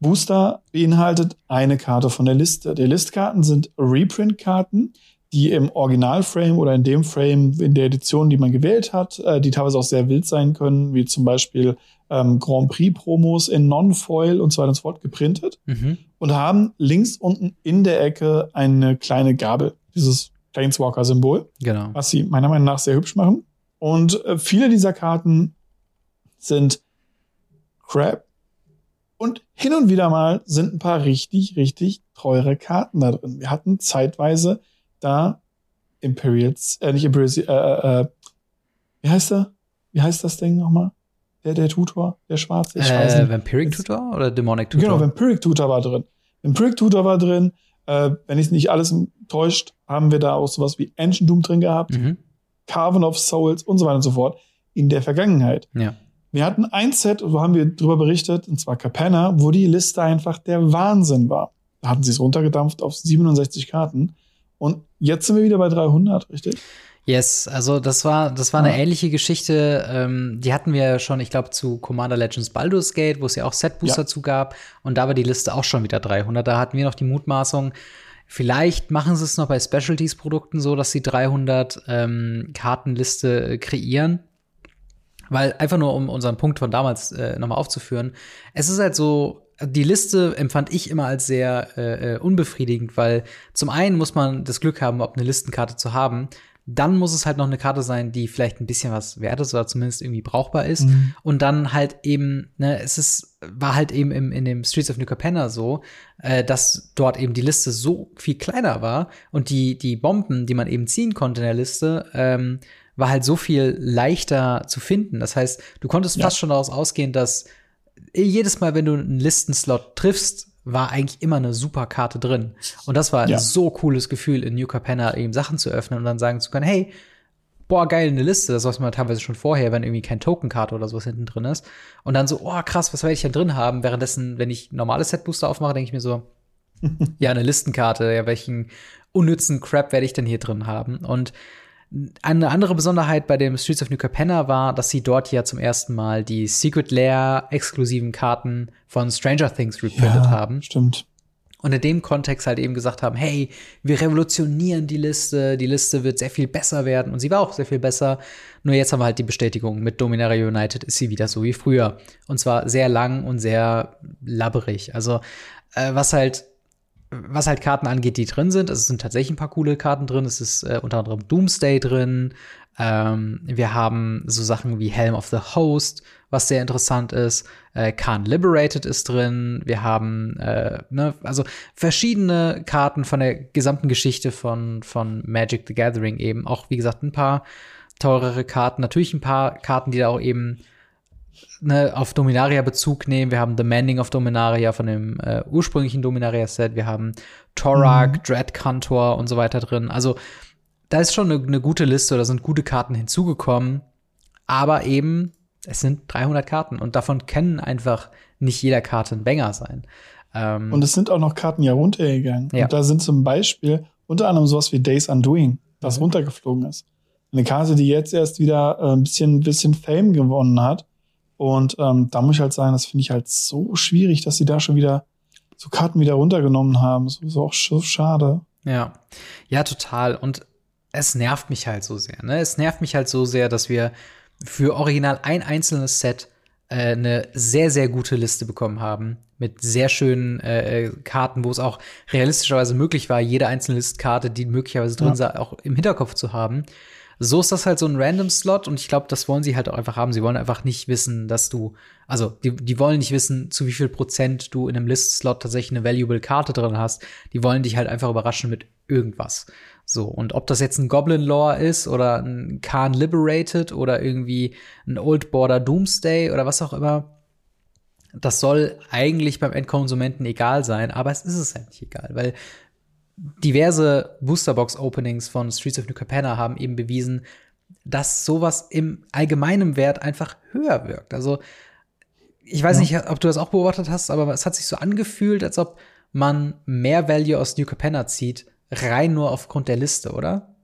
Booster beinhaltet eine Karte von der Liste. Die Listkarten sind Reprint-Karten, die im Originalframe oder in dem Frame in der Edition, die man gewählt hat, äh, die teilweise auch sehr wild sein können, wie zum Beispiel ähm, Grand Prix-Promos in Non-Foil und so weiter und so fort geprintet mhm. und haben links unten in der Ecke eine kleine Gabel, dieses Planeswalker-Symbol, genau. was sie meiner Meinung nach sehr hübsch machen. Und äh, viele dieser Karten sind Crab, und hin und wieder mal sind ein paar richtig, richtig teure Karten da drin. Wir hatten zeitweise da Imperials, äh, nicht Imperials, äh, äh, äh wie heißt er? Wie heißt das Ding nochmal? Der, der Tutor, der Schwarze, ich äh, weiß nicht. Vampiric Tutor oder Demonic Tutor? Genau, Vampiric Tutor war drin. Vampiric Tutor war drin. Äh, wenn ich nicht alles täuscht, haben wir da auch sowas wie Ancient Doom drin gehabt. Mhm. Carven of Souls und so weiter und so fort in der Vergangenheit. Ja. Wir hatten ein Set, so haben wir drüber berichtet, und zwar Capenna, wo die Liste einfach der Wahnsinn war. Da hatten sie es runtergedampft auf 67 Karten. Und jetzt sind wir wieder bei 300, richtig? Yes, also das war das war eine ja. ähnliche Geschichte. Ähm, die hatten wir schon, ich glaube, zu Commander Legends Baldur's Gate, wo es ja auch Set Booster ja. zu gab. Und da war die Liste auch schon wieder 300. Da hatten wir noch die Mutmaßung, vielleicht machen sie es noch bei Specialties Produkten so, dass sie 300 ähm, Kartenliste kreieren. Weil einfach nur, um unseren Punkt von damals äh, nochmal aufzuführen, es ist halt so, die Liste empfand ich immer als sehr äh, äh, unbefriedigend, weil zum einen muss man das Glück haben, ob eine Listenkarte zu haben. Dann muss es halt noch eine Karte sein, die vielleicht ein bisschen was wert ist oder zumindest irgendwie brauchbar ist. Mhm. Und dann halt eben, ne, es ist, war halt eben im, in dem Streets of New Capenna so, äh, dass dort eben die Liste so viel kleiner war und die, die Bomben, die man eben ziehen konnte in der Liste, ähm, war halt so viel leichter zu finden. Das heißt, du konntest ja. fast schon daraus ausgehen, dass jedes Mal, wenn du einen Listenslot triffst, war eigentlich immer eine super Karte drin. Und das war ein ja. so cooles Gefühl, in New Capenna eben Sachen zu öffnen und dann sagen zu können, hey, boah, geil, eine Liste. Das weiß man teilweise schon vorher, wenn irgendwie kein Tokenkarte oder sowas hinten drin ist. Und dann so, oh, krass, was werde ich denn drin haben? Währenddessen, wenn ich normale Setbooster aufmache, denke ich mir so, ja, eine Listenkarte, ja, welchen unnützen Crap werde ich denn hier drin haben? Und eine andere Besonderheit bei dem Streets of New Capenna war, dass sie dort ja zum ersten Mal die Secret Lair exklusiven Karten von Stranger Things reprintet ja, haben. Stimmt. Und in dem Kontext halt eben gesagt haben, hey, wir revolutionieren die Liste, die Liste wird sehr viel besser werden. Und sie war auch sehr viel besser. Nur jetzt haben wir halt die Bestätigung, mit Dominaria United ist sie wieder so wie früher. Und zwar sehr lang und sehr labberig. Also, äh, was halt was halt Karten angeht, die drin sind. Also es sind tatsächlich ein paar coole Karten drin. Es ist äh, unter anderem Doomsday drin. Ähm, wir haben so Sachen wie Helm of the Host, was sehr interessant ist. Äh, Khan Liberated ist drin. Wir haben äh, ne, also verschiedene Karten von der gesamten Geschichte von, von Magic the Gathering eben. Auch, wie gesagt, ein paar teurere Karten. Natürlich ein paar Karten, die da auch eben ne, auf Dominaria Bezug nehmen. Wir haben The Mending of Dominaria von dem äh, ursprünglichen Dominaria-Set. Wir haben Torak, mhm. Dread Cantor und so weiter drin. Also da ist schon eine, eine gute Liste, da sind gute Karten hinzugekommen. Aber eben, es sind 300 Karten und davon können einfach nicht jeder Karte ein Banger sein. Ähm, und es sind auch noch Karten ja runtergegangen. Ja. Und da sind zum Beispiel unter anderem sowas wie Days Undoing, das mhm. runtergeflogen ist. Eine Karte, die jetzt erst wieder äh, ein bisschen, bisschen Fame gewonnen hat und ähm, da muss ich halt sagen, das finde ich halt so schwierig, dass sie da schon wieder so Karten wieder runtergenommen haben. So, so auch schade. Ja, ja, total. Und es nervt mich halt so sehr. Ne? Es nervt mich halt so sehr, dass wir für original ein einzelnes Set äh, eine sehr, sehr gute Liste bekommen haben. Mit sehr schönen äh, äh, Karten, wo es auch realistischerweise möglich war, jede einzelne Listkarte, die möglicherweise drin ja. sei, auch im Hinterkopf zu haben. So ist das halt so ein Random-Slot und ich glaube, das wollen sie halt auch einfach haben. Sie wollen einfach nicht wissen, dass du, also die, die wollen nicht wissen, zu wie viel Prozent du in einem List-Slot tatsächlich eine valuable Karte drin hast. Die wollen dich halt einfach überraschen mit irgendwas. So, und ob das jetzt ein Goblin Lore ist oder ein Khan Liberated oder irgendwie ein Old Border Doomsday oder was auch immer, das soll eigentlich beim Endkonsumenten egal sein, aber es ist es halt nicht egal, weil diverse Boosterbox-Openings von Streets of New Capenna haben eben bewiesen, dass sowas im allgemeinen Wert einfach höher wirkt. Also, ich weiß ja. nicht, ob du das auch beobachtet hast, aber es hat sich so angefühlt, als ob man mehr Value aus New Capenna zieht, rein nur aufgrund der Liste, oder?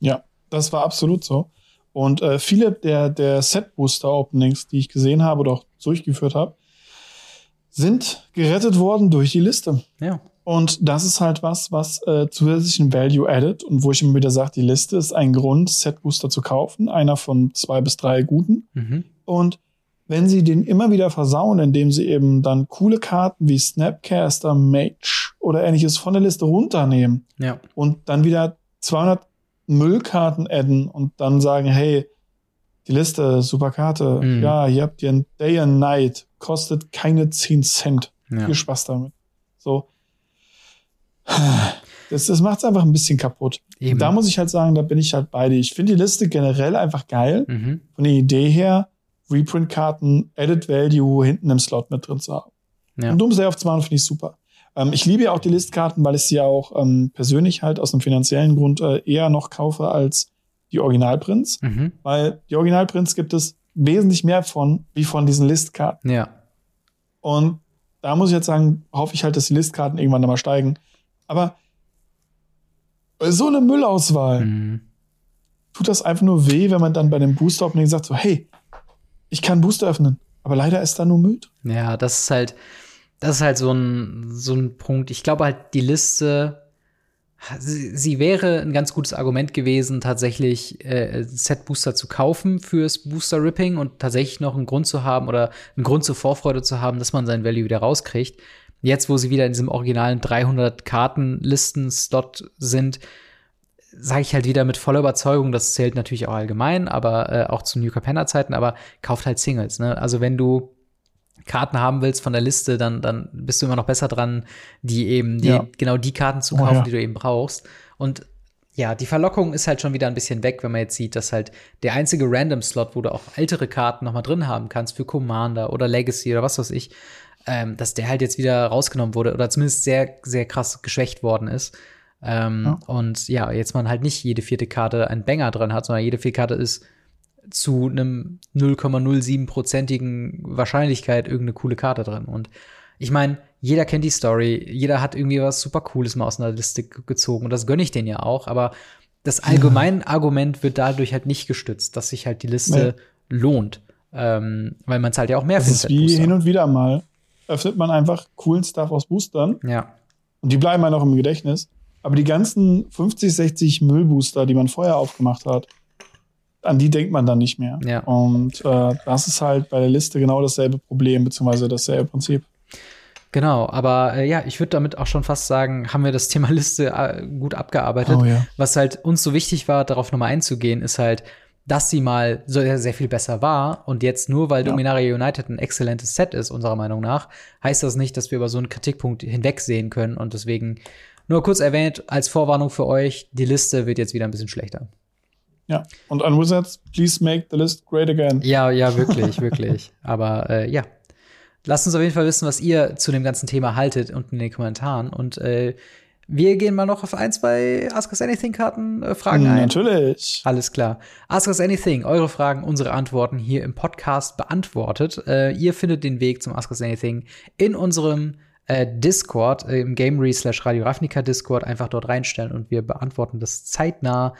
Ja, das war absolut so. Und äh, viele der, der Set-Booster-Openings, die ich gesehen habe oder auch durchgeführt habe, sind gerettet worden durch die Liste. Ja. Und das ist halt was, was äh, zusätzlichen Value addet und wo ich immer wieder sage, die Liste ist ein Grund, Set Booster zu kaufen, einer von zwei bis drei guten. Mhm. Und wenn sie den immer wieder versauen, indem sie eben dann coole Karten wie Snapcaster, Mage oder ähnliches von der Liste runternehmen ja. und dann wieder 200 Müllkarten adden und dann sagen, hey, die Liste, super Karte, mhm. ja, hier habt ihr ein Day and Night, kostet keine 10 Cent. Ja. Viel Spaß damit. So, das, das macht es einfach ein bisschen kaputt. Eben. Da muss ich halt sagen, da bin ich halt beide. Ich finde die Liste generell einfach geil. Mhm. Von der Idee her, Reprint-Karten, Added Value hinten im Slot mit drin zu haben. Ja. Und Doomsday auf 200 finde ich super. Ähm, ich liebe ja auch die Listkarten, weil ich sie ja auch ähm, persönlich halt aus einem finanziellen Grund äh, eher noch kaufe als die Originalprints. Mhm. Weil die Originalprints gibt es wesentlich mehr von, wie von diesen Listkarten. Ja. Und da muss ich jetzt sagen, hoffe ich halt, dass die Listkarten irgendwann nochmal steigen. Aber so eine Müllauswahl mhm. tut das einfach nur weh, wenn man dann bei dem Booster-Opening sagt so, hey, ich kann Booster öffnen, aber leider ist da nur Müll. Ja, das ist halt, das ist halt so ein, so ein Punkt. Ich glaube halt, die Liste, sie, sie wäre ein ganz gutes Argument gewesen, tatsächlich äh, Set-Booster zu kaufen fürs Booster-Ripping und tatsächlich noch einen Grund zu haben oder einen Grund zur Vorfreude zu haben, dass man sein Value wieder rauskriegt. Jetzt, wo sie wieder in diesem originalen 300 Kartenlisten-Slot sind, sage ich halt wieder mit voller Überzeugung, das zählt natürlich auch allgemein, aber äh, auch zu New Capenna Zeiten, aber kauft halt Singles, ne? Also wenn du Karten haben willst von der Liste, dann, dann bist du immer noch besser dran, die eben, die, ja. genau die Karten zu kaufen, oh, ja. die du eben brauchst. Und ja, die Verlockung ist halt schon wieder ein bisschen weg, wenn man jetzt sieht, dass halt der einzige Random-Slot, wo du auch ältere Karten noch mal drin haben kannst für Commander oder Legacy oder was weiß ich, ähm, dass der halt jetzt wieder rausgenommen wurde oder zumindest sehr, sehr krass geschwächt worden ist. Ähm, ja. Und ja, jetzt man halt nicht jede vierte Karte einen Banger drin hat, sondern jede vierte Karte ist zu einem 0,07-prozentigen Wahrscheinlichkeit irgendeine coole Karte drin. Und ich meine, jeder kennt die Story, jeder hat irgendwie was super Cooles mal aus einer Liste gezogen und das gönne ich denen ja auch, aber das allgemeine ja. Argument wird dadurch halt nicht gestützt, dass sich halt die Liste nee. lohnt. Ähm, weil man zahlt ja auch mehr das für ist wie hin und wieder mal öffnet man einfach coolen Stuff aus Boostern. Ja. Und die bleiben halt auch im Gedächtnis. Aber die ganzen 50, 60 Müllbooster, die man vorher aufgemacht hat, an die denkt man dann nicht mehr. Ja. Und äh, das ist halt bei der Liste genau dasselbe Problem, beziehungsweise dasselbe Prinzip. Genau, aber äh, ja, ich würde damit auch schon fast sagen, haben wir das Thema Liste äh, gut abgearbeitet. Oh, ja. Was halt uns so wichtig war, darauf nochmal einzugehen, ist halt, dass sie mal sehr, sehr viel besser war und jetzt nur, weil ja. Dominaria United ein exzellentes Set ist, unserer Meinung nach, heißt das nicht, dass wir über so einen Kritikpunkt hinwegsehen können und deswegen nur kurz erwähnt, als Vorwarnung für euch, die Liste wird jetzt wieder ein bisschen schlechter. Ja, und an Wizards, please make the list great again. Ja, ja, wirklich, wirklich. Aber äh, ja, lasst uns auf jeden Fall wissen, was ihr zu dem ganzen Thema haltet unten in den Kommentaren und äh, wir gehen mal noch auf ein, zwei Ask Us Anything-Karten äh, Fragen ein. Natürlich. Alles klar. Ask Us Anything, eure Fragen, unsere Antworten hier im Podcast beantwortet. Äh, ihr findet den Weg zum Ask Us Anything in unserem äh, Discord, äh, im Gamery slash Radio Ravnica Discord, einfach dort reinstellen und wir beantworten das zeitnah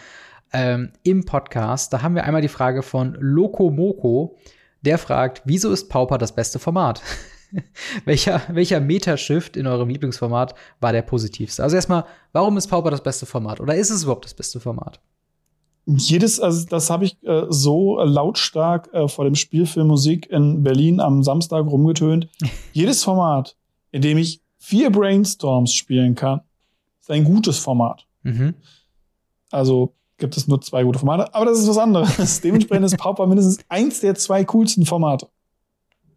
ähm, im Podcast. Da haben wir einmal die Frage von Loco Moko, der fragt, wieso ist Pauper das beste Format? welcher, welcher Metashift in eurem Lieblingsformat war der positivste? Also erstmal, warum ist Pauper das beste Format? Oder ist es überhaupt das beste Format? jedes, also das habe ich äh, so lautstark äh, vor dem Spiel für Musik in Berlin am Samstag rumgetönt. jedes Format, in dem ich vier Brainstorms spielen kann, ist ein gutes Format. Mhm. Also gibt es nur zwei gute Formate, aber das ist was anderes. Dementsprechend ist Pauper mindestens eins der zwei coolsten Formate.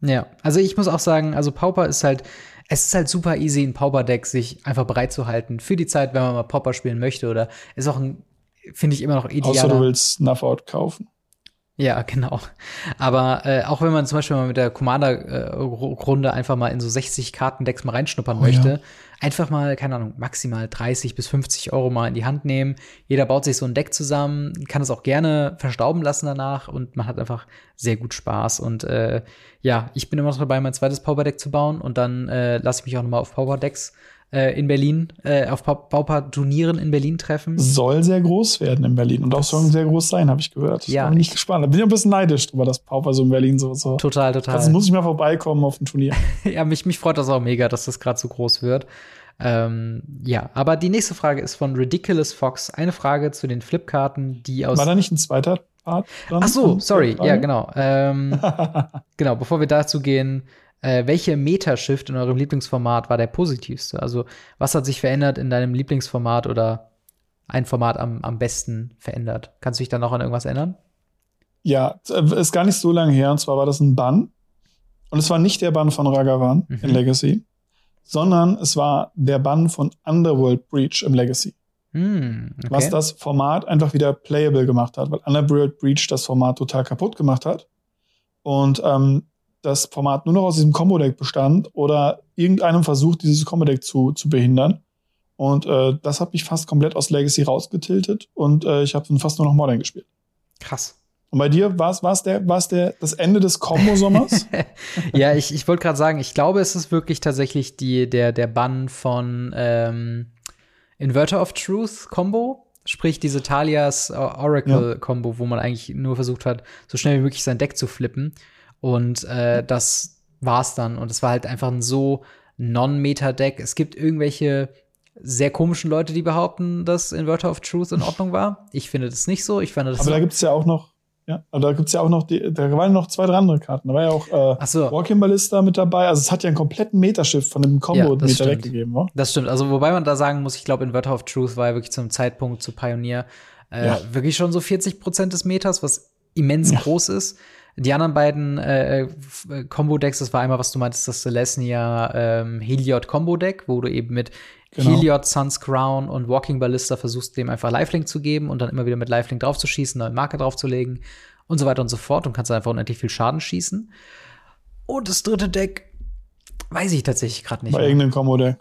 Ja, also ich muss auch sagen, also Pauper ist halt, es ist halt super easy, ein Pauper-Deck sich einfach bereit zu halten für die Zeit, wenn man mal Pauper spielen möchte oder ist auch ein, finde ich immer noch ideal. Außer du willst Snuff-Out kaufen. Ja, genau. Aber äh, auch wenn man zum Beispiel mal mit der Commander-Runde äh, einfach mal in so 60 Kartendecks mal reinschnuppern oh, möchte, ja. Einfach mal, keine Ahnung, maximal 30 bis 50 Euro mal in die Hand nehmen. Jeder baut sich so ein Deck zusammen, kann es auch gerne verstauben lassen danach und man hat einfach sehr gut Spaß. Und äh, ja, ich bin immer noch dabei, mein zweites Power-Deck zu bauen und dann äh, lasse ich mich auch noch mal auf Power-Decks äh, in Berlin, äh, auf Pauper-Turnieren in Berlin treffen. Soll sehr groß werden in Berlin und auch soll sehr groß sein, habe ich gehört. Ja. Bin ich gespannt. Da bin ich ein bisschen neidisch drüber, dass Pauper so in Berlin so. so. Total, total. Also muss ich mal vorbeikommen auf ein Turnier. ja, mich, mich freut das auch mega, dass das gerade so groß wird. Ähm, ja, aber die nächste Frage ist von Ridiculous Fox. Eine Frage zu den Flipkarten, die aus. War da nicht ein zweiter Part? Ach so, sorry. Ja, genau. Ähm, genau, bevor wir dazu gehen, äh, welche Metashift in eurem Lieblingsformat war der positivste? Also, was hat sich verändert in deinem Lieblingsformat oder ein Format am, am besten verändert? Kannst du dich dann noch an irgendwas ändern? Ja, äh, ist gar nicht so lange her. Und zwar war das ein Bann. Und es war nicht der Bann von Ragavan mhm. in Legacy, sondern es war der Bann von Underworld Breach im Legacy. Mm, okay. Was das Format einfach wieder playable gemacht hat, weil Underworld Breach das Format total kaputt gemacht hat. Und ähm, das Format nur noch aus diesem Combo-Deck bestand oder irgendeinem versucht, dieses Combo-Deck zu, zu behindern. Und äh, das hat mich fast komplett aus Legacy rausgetiltet und äh, ich habe dann fast nur noch Modern gespielt. Krass. Und bei dir war es der, war's der, das Ende des Combo-Sommers? ja, ich, ich wollte gerade sagen, ich glaube, es ist wirklich tatsächlich die, der, der Bann von ähm, Inverter of Truth Combo. Sprich, diese Talias Oracle-Combo, ja. wo man eigentlich nur versucht hat, so schnell wie möglich sein Deck zu flippen. Und äh, das war's dann. Und es war halt einfach ein so Non-Meta-Deck. Es gibt irgendwelche sehr komischen Leute, die behaupten, dass Inverter of Truth in Ordnung war. Ich finde das nicht so. Ich fand das Aber da gibt's ja auch noch, ja, aber da gibt's ja auch noch, die, da waren noch zwei, drei andere Karten. Da war ja auch äh, so. Walking Ballista mit dabei. Also es hat ja einen kompletten Metashift von dem Combo-Meter ja, weggegeben, wa? Das stimmt. Also wobei man da sagen muss, ich glaube, Inverter of Truth war ja wirklich zum Zeitpunkt zu Pioneer äh, ja. wirklich schon so 40 Prozent des Meters, was immens ja. groß ist. Die anderen beiden äh, äh, Combo-Decks, das war einmal, was du meintest, das Celestia ähm, Heliod Combo-Deck, wo du eben mit genau. Heliod, Sun's Crown und Walking Ballista versuchst, dem einfach Lifelink zu geben und dann immer wieder mit Lifelink draufzuschießen, neue Marker draufzulegen und so weiter und so fort und kannst einfach unendlich viel Schaden schießen. Und das dritte Deck weiß ich tatsächlich gerade nicht. Bei irgendeinem Combo-Deck.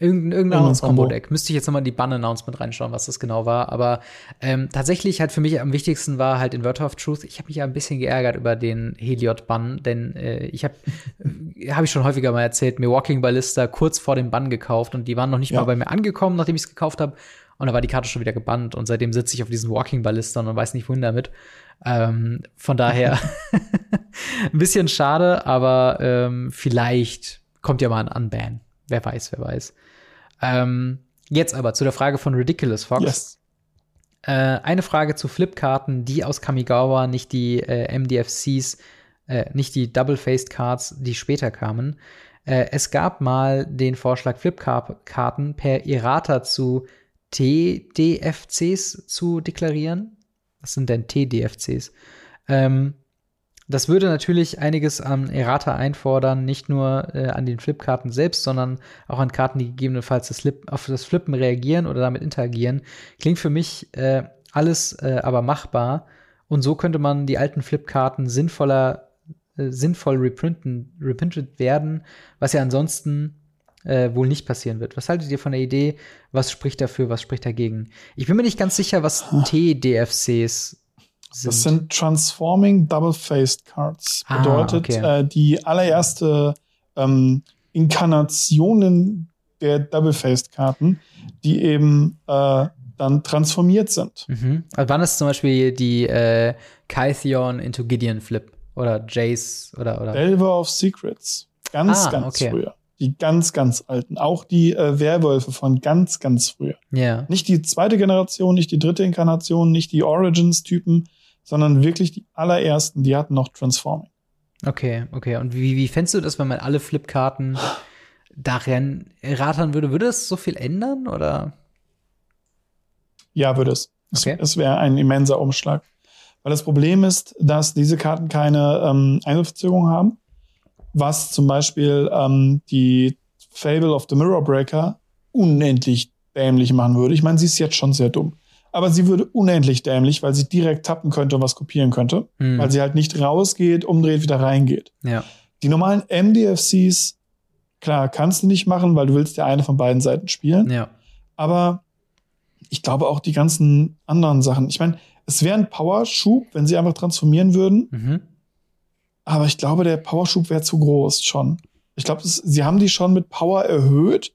Irgendein, irgendein anderes Combo-Deck. Müsste ich jetzt nochmal in die Bann-Announcement reinschauen, was das genau war. Aber ähm, tatsächlich halt für mich am wichtigsten war halt Inverter of Truth. Ich habe mich ja ein bisschen geärgert über den Heliod-Bann, denn äh, ich habe, habe ich schon häufiger mal erzählt, mir Walking Ballista kurz vor dem Bann gekauft und die waren noch nicht ja. mal bei mir angekommen, nachdem ich es gekauft habe. Und da war die Karte schon wieder gebannt und seitdem sitze ich auf diesen Walking Ballista und weiß nicht wohin damit. Ähm, von daher ein bisschen schade, aber ähm, vielleicht kommt ja mal ein Unban. Wer weiß, wer weiß. Ähm, jetzt aber zu der Frage von Ridiculous Fox. Yes. Äh, eine Frage zu Flipkarten, die aus Kamigawa, nicht die äh, MDFCs, äh, nicht die Double-Faced Cards, die später kamen. Äh, es gab mal den Vorschlag, Flipkarten per Errata zu TDFCs zu deklarieren. Was sind denn TDFCs? Ähm, das würde natürlich einiges an Errata einfordern, nicht nur äh, an den Flipkarten selbst, sondern auch an Karten, die gegebenenfalls das Flip, auf das Flippen reagieren oder damit interagieren. Klingt für mich äh, alles äh, aber machbar. Und so könnte man die alten Flipkarten sinnvoller, äh, sinnvoll reprinten, reprintet werden, was ja ansonsten äh, wohl nicht passieren wird. Was haltet ihr von der Idee? Was spricht dafür, was spricht dagegen? Ich bin mir nicht ganz sicher, was TDFCs sind. Das sind Transforming Double-Faced Cards. Ah, Bedeutet, okay. äh, die allererste ähm, Inkarnationen der Double-Faced Karten, die eben äh, dann transformiert sind. Mhm. Also wann ist zum Beispiel die äh, Kytheon into Gideon Flip oder Jace oder oder Delver of Secrets. Ganz, ah, ganz okay. früher. Die ganz, ganz alten. Auch die äh, Werwölfe von ganz, ganz früher. Ja. Nicht die zweite Generation, nicht die dritte Inkarnation, nicht die Origins-Typen, sondern wirklich die allerersten, die hatten noch Transforming. Okay, okay. Und wie, wie fändest du das, wenn man alle Flipkarten darin rattern würde? Würde es so viel ändern oder? Ja, würde es. Okay. Es, es wäre ein immenser Umschlag. Weil das Problem ist, dass diese Karten keine ähm, Einsatzverzögerung haben, was zum Beispiel ähm, die Fable of the Mirror Breaker unendlich dämlich machen würde. Ich meine, sie ist jetzt schon sehr dumm. Aber sie würde unendlich dämlich, weil sie direkt tappen könnte und was kopieren könnte, Hm. weil sie halt nicht rausgeht, umdreht, wieder reingeht. Ja. Die normalen MDFCs, klar, kannst du nicht machen, weil du willst ja eine von beiden Seiten spielen. Ja. Aber ich glaube auch die ganzen anderen Sachen. Ich meine, es wäre ein Powerschub, wenn sie einfach transformieren würden. Mhm. Aber ich glaube, der Powerschub wäre zu groß schon. Ich glaube, sie haben die schon mit Power erhöht.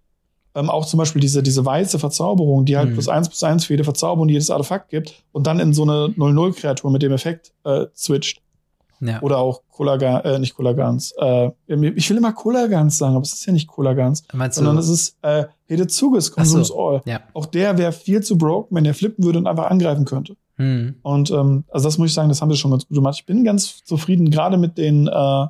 Ähm, auch zum Beispiel diese, diese weiße Verzauberung, die halt Mhm. plus eins plus eins für jede Verzauberung, die jedes Artefakt gibt und dann in so eine 0-0-Kreatur mit dem Effekt äh, switcht. Ja. Oder auch Kolagans, äh, nicht Kolagans. Äh, ich will immer Kolagans sagen, aber es ist ja nicht Kolagans, Meinst du? sondern es ist äh, Hedezuges, Ach so. Consumes All. ja. Auch der wäre viel zu broken, wenn er flippen würde und einfach angreifen könnte. Hm. Und ähm, also das muss ich sagen, das haben wir schon ganz gut gemacht. Ich bin ganz zufrieden, gerade mit den äh,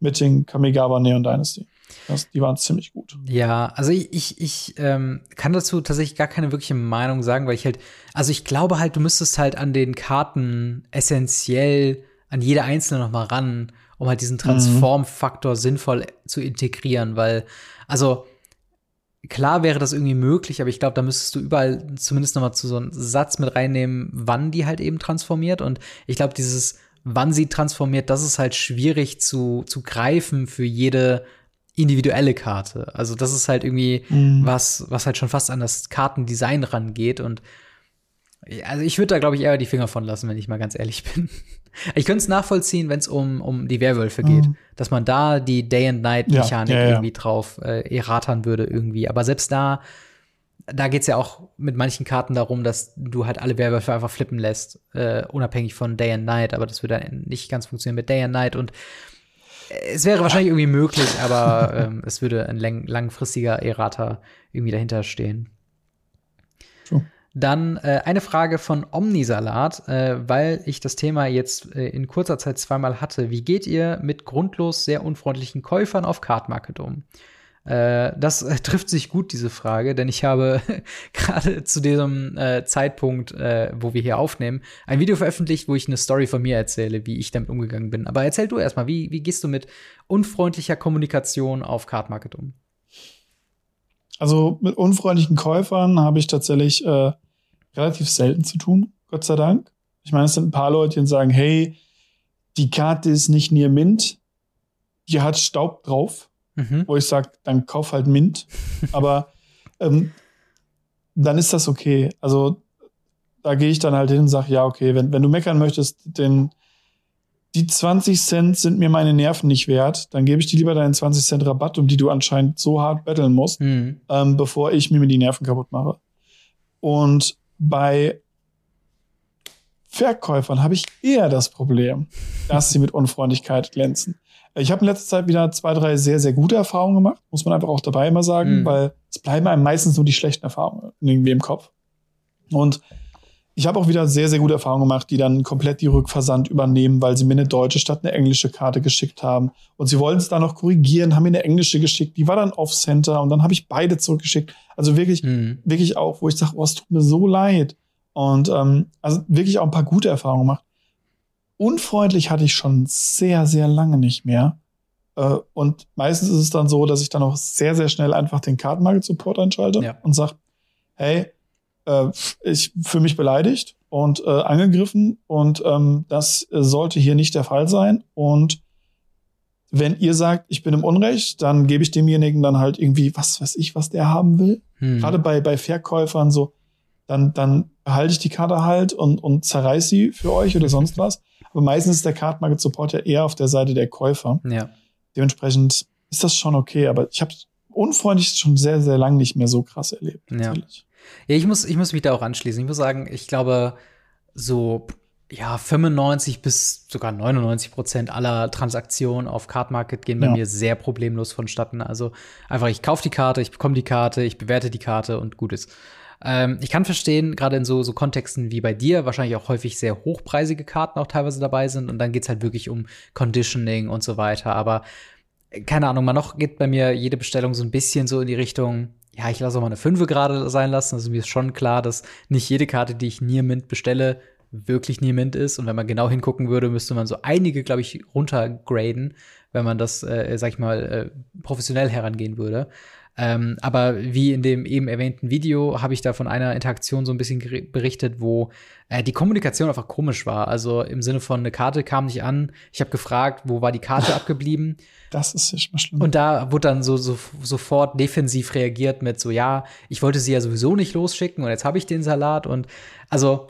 mit den Kamigawa Neon Dynasty. Das, die waren ziemlich gut. Ja, also ich, ich, ich ähm, kann dazu tatsächlich gar keine wirkliche Meinung sagen, weil ich halt, also ich glaube halt, du müsstest halt an den Karten essentiell an jede einzelne noch mal ran, um halt diesen Transform-Faktor sinnvoll zu integrieren, weil, also klar wäre das irgendwie möglich, aber ich glaube, da müsstest du überall zumindest noch mal zu so einem Satz mit reinnehmen, wann die halt eben transformiert und ich glaube, dieses wann sie transformiert, das ist halt schwierig zu, zu greifen für jede individuelle Karte. Also das ist halt irgendwie Mhm. was, was halt schon fast an das Kartendesign rangeht und also ich würde da, glaube ich, eher die Finger von lassen, wenn ich mal ganz ehrlich bin. Ich könnte es nachvollziehen, wenn es um, um die Werwölfe geht, Mhm. dass man da die Day-and-Night-Mechanik Ja, ja, ja. irgendwie drauf äh, erratern würde irgendwie. Aber selbst da, da geht's ja auch mit manchen Karten darum, dass du halt alle Werwölfe einfach flippen lässt, äh, unabhängig von Day and Night. Aber das würde dann nicht ganz funktionieren mit Day and Night und es wäre wahrscheinlich irgendwie möglich, aber ähm, es würde ein lang langfristiger Errata irgendwie dahinter stehen. Dann äh, eine Frage von Omnisalat, äh, weil ich das Thema jetzt äh, in kurzer Zeit zweimal hatte. Wie geht ihr mit grundlos sehr unfreundlichen Käufern auf Card Market um? Äh, das äh, trifft sich gut, diese Frage, denn ich habe gerade zu diesem äh, Zeitpunkt, wo wir hier aufnehmen, ein Video veröffentlicht, wo ich eine Story von mir erzähle, wie ich damit umgegangen bin. Aber erzähl du erstmal, wie, wie gehst du mit unfreundlicher Kommunikation auf Card Market um? Also mit unfreundlichen Käufern habe ich tatsächlich äh, relativ selten zu tun, Gott sei Dank. Ich meine, es sind ein paar Leute, die sagen, hey, die Karte ist nicht near Mint, die hat Staub drauf, Mhm. wo ich sage, dann kauf halt Mint. Aber ähm, dann ist das okay. Also da gehe ich dann halt hin und sage, ja, okay, wenn, wenn du meckern möchtest, denn die 20 Cent sind mir meine Nerven nicht wert, dann gebe ich dir lieber deinen 20 Cent Rabatt, um die du anscheinend so hart betteln musst Mhm. ähm, bevor ich mir die Nerven kaputt mache. Und bei Verkäufern habe ich eher das Problem, dass sie mit Unfreundlichkeit glänzen. Ich habe in letzter Zeit wieder zwei, drei sehr, sehr gute Erfahrungen gemacht, muss man einfach auch dabei immer sagen, Mhm. weil es bleiben einem meistens nur die schlechten Erfahrungen irgendwie im Kopf. Und ich habe auch wieder sehr, sehr gute Erfahrungen gemacht, die dann komplett die Rückversand übernehmen, weil sie mir eine deutsche statt eine englische Karte geschickt haben. Und sie wollten es dann noch korrigieren, haben mir eine englische geschickt, die war dann off-center und dann habe ich beide zurückgeschickt. Also wirklich, Mhm. wirklich auch, wo ich sage, oh, es tut mir so leid. Und ähm, also wirklich auch ein paar gute Erfahrungen gemacht. Unfreundlich hatte ich schon sehr, sehr lange nicht mehr. Äh, und meistens ist es dann so, dass ich dann auch sehr, sehr schnell einfach den Kartenmarket-Support einschalte Ja. und sage, hey, äh, ich fühle mich beleidigt und äh, angegriffen und ähm, das sollte hier nicht der Fall sein. Und wenn ihr sagt, ich bin im Unrecht, dann gebe ich demjenigen dann halt irgendwie, was weiß ich, was der haben will. Mhm. Gerade bei, bei Verkäufern so, dann, dann halte ich die Karte halt und, und zerreiß sie für euch oder sonst was. Aber meistens ist der Card Market Support ja eher auf der Seite der Käufer. Ja. Dementsprechend ist das schon okay, aber ich habe unfreundlich schon sehr, sehr lang nicht mehr so krass erlebt. Ja. Ja, ich muss, ich muss mich da auch anschließen. Ich muss sagen, ich glaube, so ja, 95 bis sogar 99 Prozent aller Transaktionen auf Card Market gehen bei Ja. mir sehr problemlos vonstatten. Also einfach, ich kaufe die Karte, ich bekomme die Karte, ich bewerte die Karte und gut ist. Ähm, ich kann verstehen, gerade in so, so Kontexten wie bei dir, wahrscheinlich auch häufig sehr hochpreisige Karten auch teilweise dabei sind und dann geht's halt wirklich um Conditioning und so weiter. Aber äh, keine Ahnung, mal noch geht bei mir jede Bestellung so ein bisschen so in die Richtung, ja, ich lasse auch mal eine Fünfe gerade sein lassen. Also mir ist schon klar, dass nicht jede Karte, die ich Near Mint bestelle, wirklich Near Mint ist. Und wenn man genau hingucken würde, müsste man so einige, glaube ich, runtergraden, wenn man das, äh, sag ich mal, äh, professionell herangehen würde. Ähm, aber wie in dem eben erwähnten Video habe ich da von einer Interaktion so ein bisschen berichtet, wo äh, die Kommunikation einfach komisch war. Also im Sinne von, eine Karte kam nicht an. Ich habe gefragt, wo war die Karte abgeblieben? Das ist schon mal schlimm. Und da wurde dann so, so sofort defensiv reagiert mit so, ja, ich wollte sie ja sowieso nicht losschicken und jetzt habe ich den Salat. Und also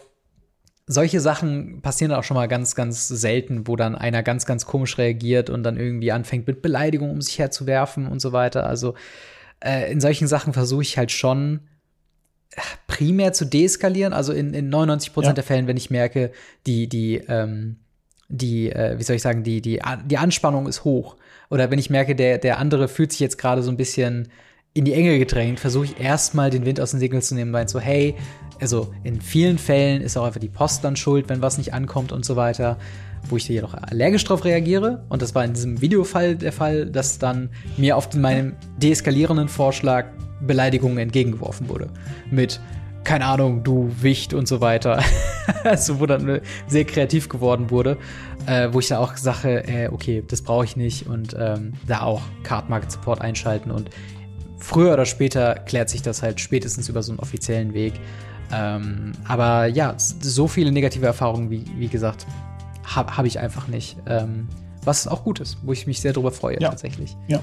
solche Sachen passieren auch schon mal ganz, ganz selten, wo dann einer ganz, ganz komisch reagiert und dann irgendwie anfängt mit Beleidigung um sich herzuwerfen und so weiter. Also äh, in solchen Sachen versuche ich halt schon äh, primär zu deeskalieren. Also in, in 99 Prozent Ja. der Fällen, wenn ich merke, die, die, ähm, die, äh, wie soll ich sagen, die, die, die Anspannung ist hoch. Oder wenn ich merke, der, der andere fühlt sich jetzt gerade so ein bisschen in die Enge gedrängt, versuche ich erstmal den Wind aus den Segeln zu nehmen, weil so, hey, also in vielen Fällen ist auch einfach die Post dann schuld, wenn was nicht ankommt und so weiter, wo ich jedoch allergisch drauf reagiere. Und das war in diesem Videofall der Fall, dass dann mir auf meinem deeskalierenden Vorschlag Beleidigungen entgegengeworfen wurde. Mit, keine Ahnung, du Wicht und so weiter. also wo dann sehr kreativ geworden wurde, äh, wo ich dann auch sage, äh, okay, das brauche ich nicht und ähm, da auch Card Market Support einschalten und früher oder später klärt sich das halt spätestens über so einen offiziellen Weg. Ähm, aber ja, so viele negative Erfahrungen, wie, wie gesagt, habe hab ich einfach nicht. Ähm, was auch gut ist, wo ich mich sehr drüber freue, Ja. tatsächlich. Ja.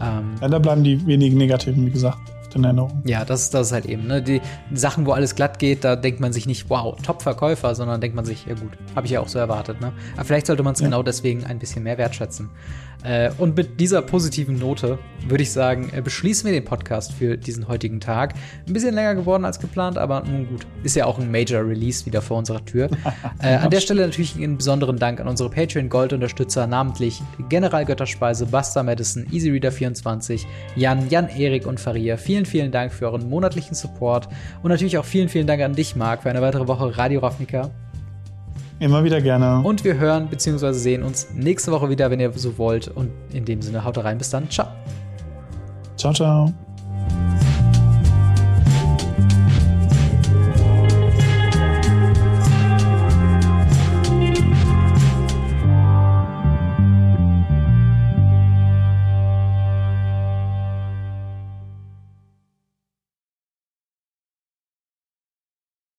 Ähm, Ja, da bleiben die wenigen negativen, wie gesagt, auf den Erinnerungen. ja, das, das ist halt eben, ne? Die Sachen, wo alles glatt geht, da denkt man sich nicht, wow, Top-Verkäufer, sondern denkt man sich, ja gut, habe ich ja auch so erwartet, ne? Aber vielleicht sollte man es Ja. genau deswegen ein bisschen mehr wertschätzen. Äh, und mit dieser positiven Note würde ich sagen, äh, beschließen wir den Podcast für diesen heutigen Tag. Ein bisschen länger geworden als geplant, aber nun gut. Ist ja auch ein Major Release wieder vor unserer Tür. äh, an der Stelle natürlich einen besonderen Dank an unsere Patreon-Gold-Unterstützer, namentlich General Götterspeise, Buster Madison, EasyReader24, Jan, Jan, Erik und Faria. Vielen, vielen Dank für euren monatlichen Support und natürlich auch vielen, vielen Dank an dich, Marc, für eine weitere Woche Radio Ravnica. Immer wieder gerne. Und wir hören bzw. sehen uns nächste Woche wieder, wenn ihr so wollt. Und in dem Sinne, haut rein. Bis dann. Ciao. ciao, ciao.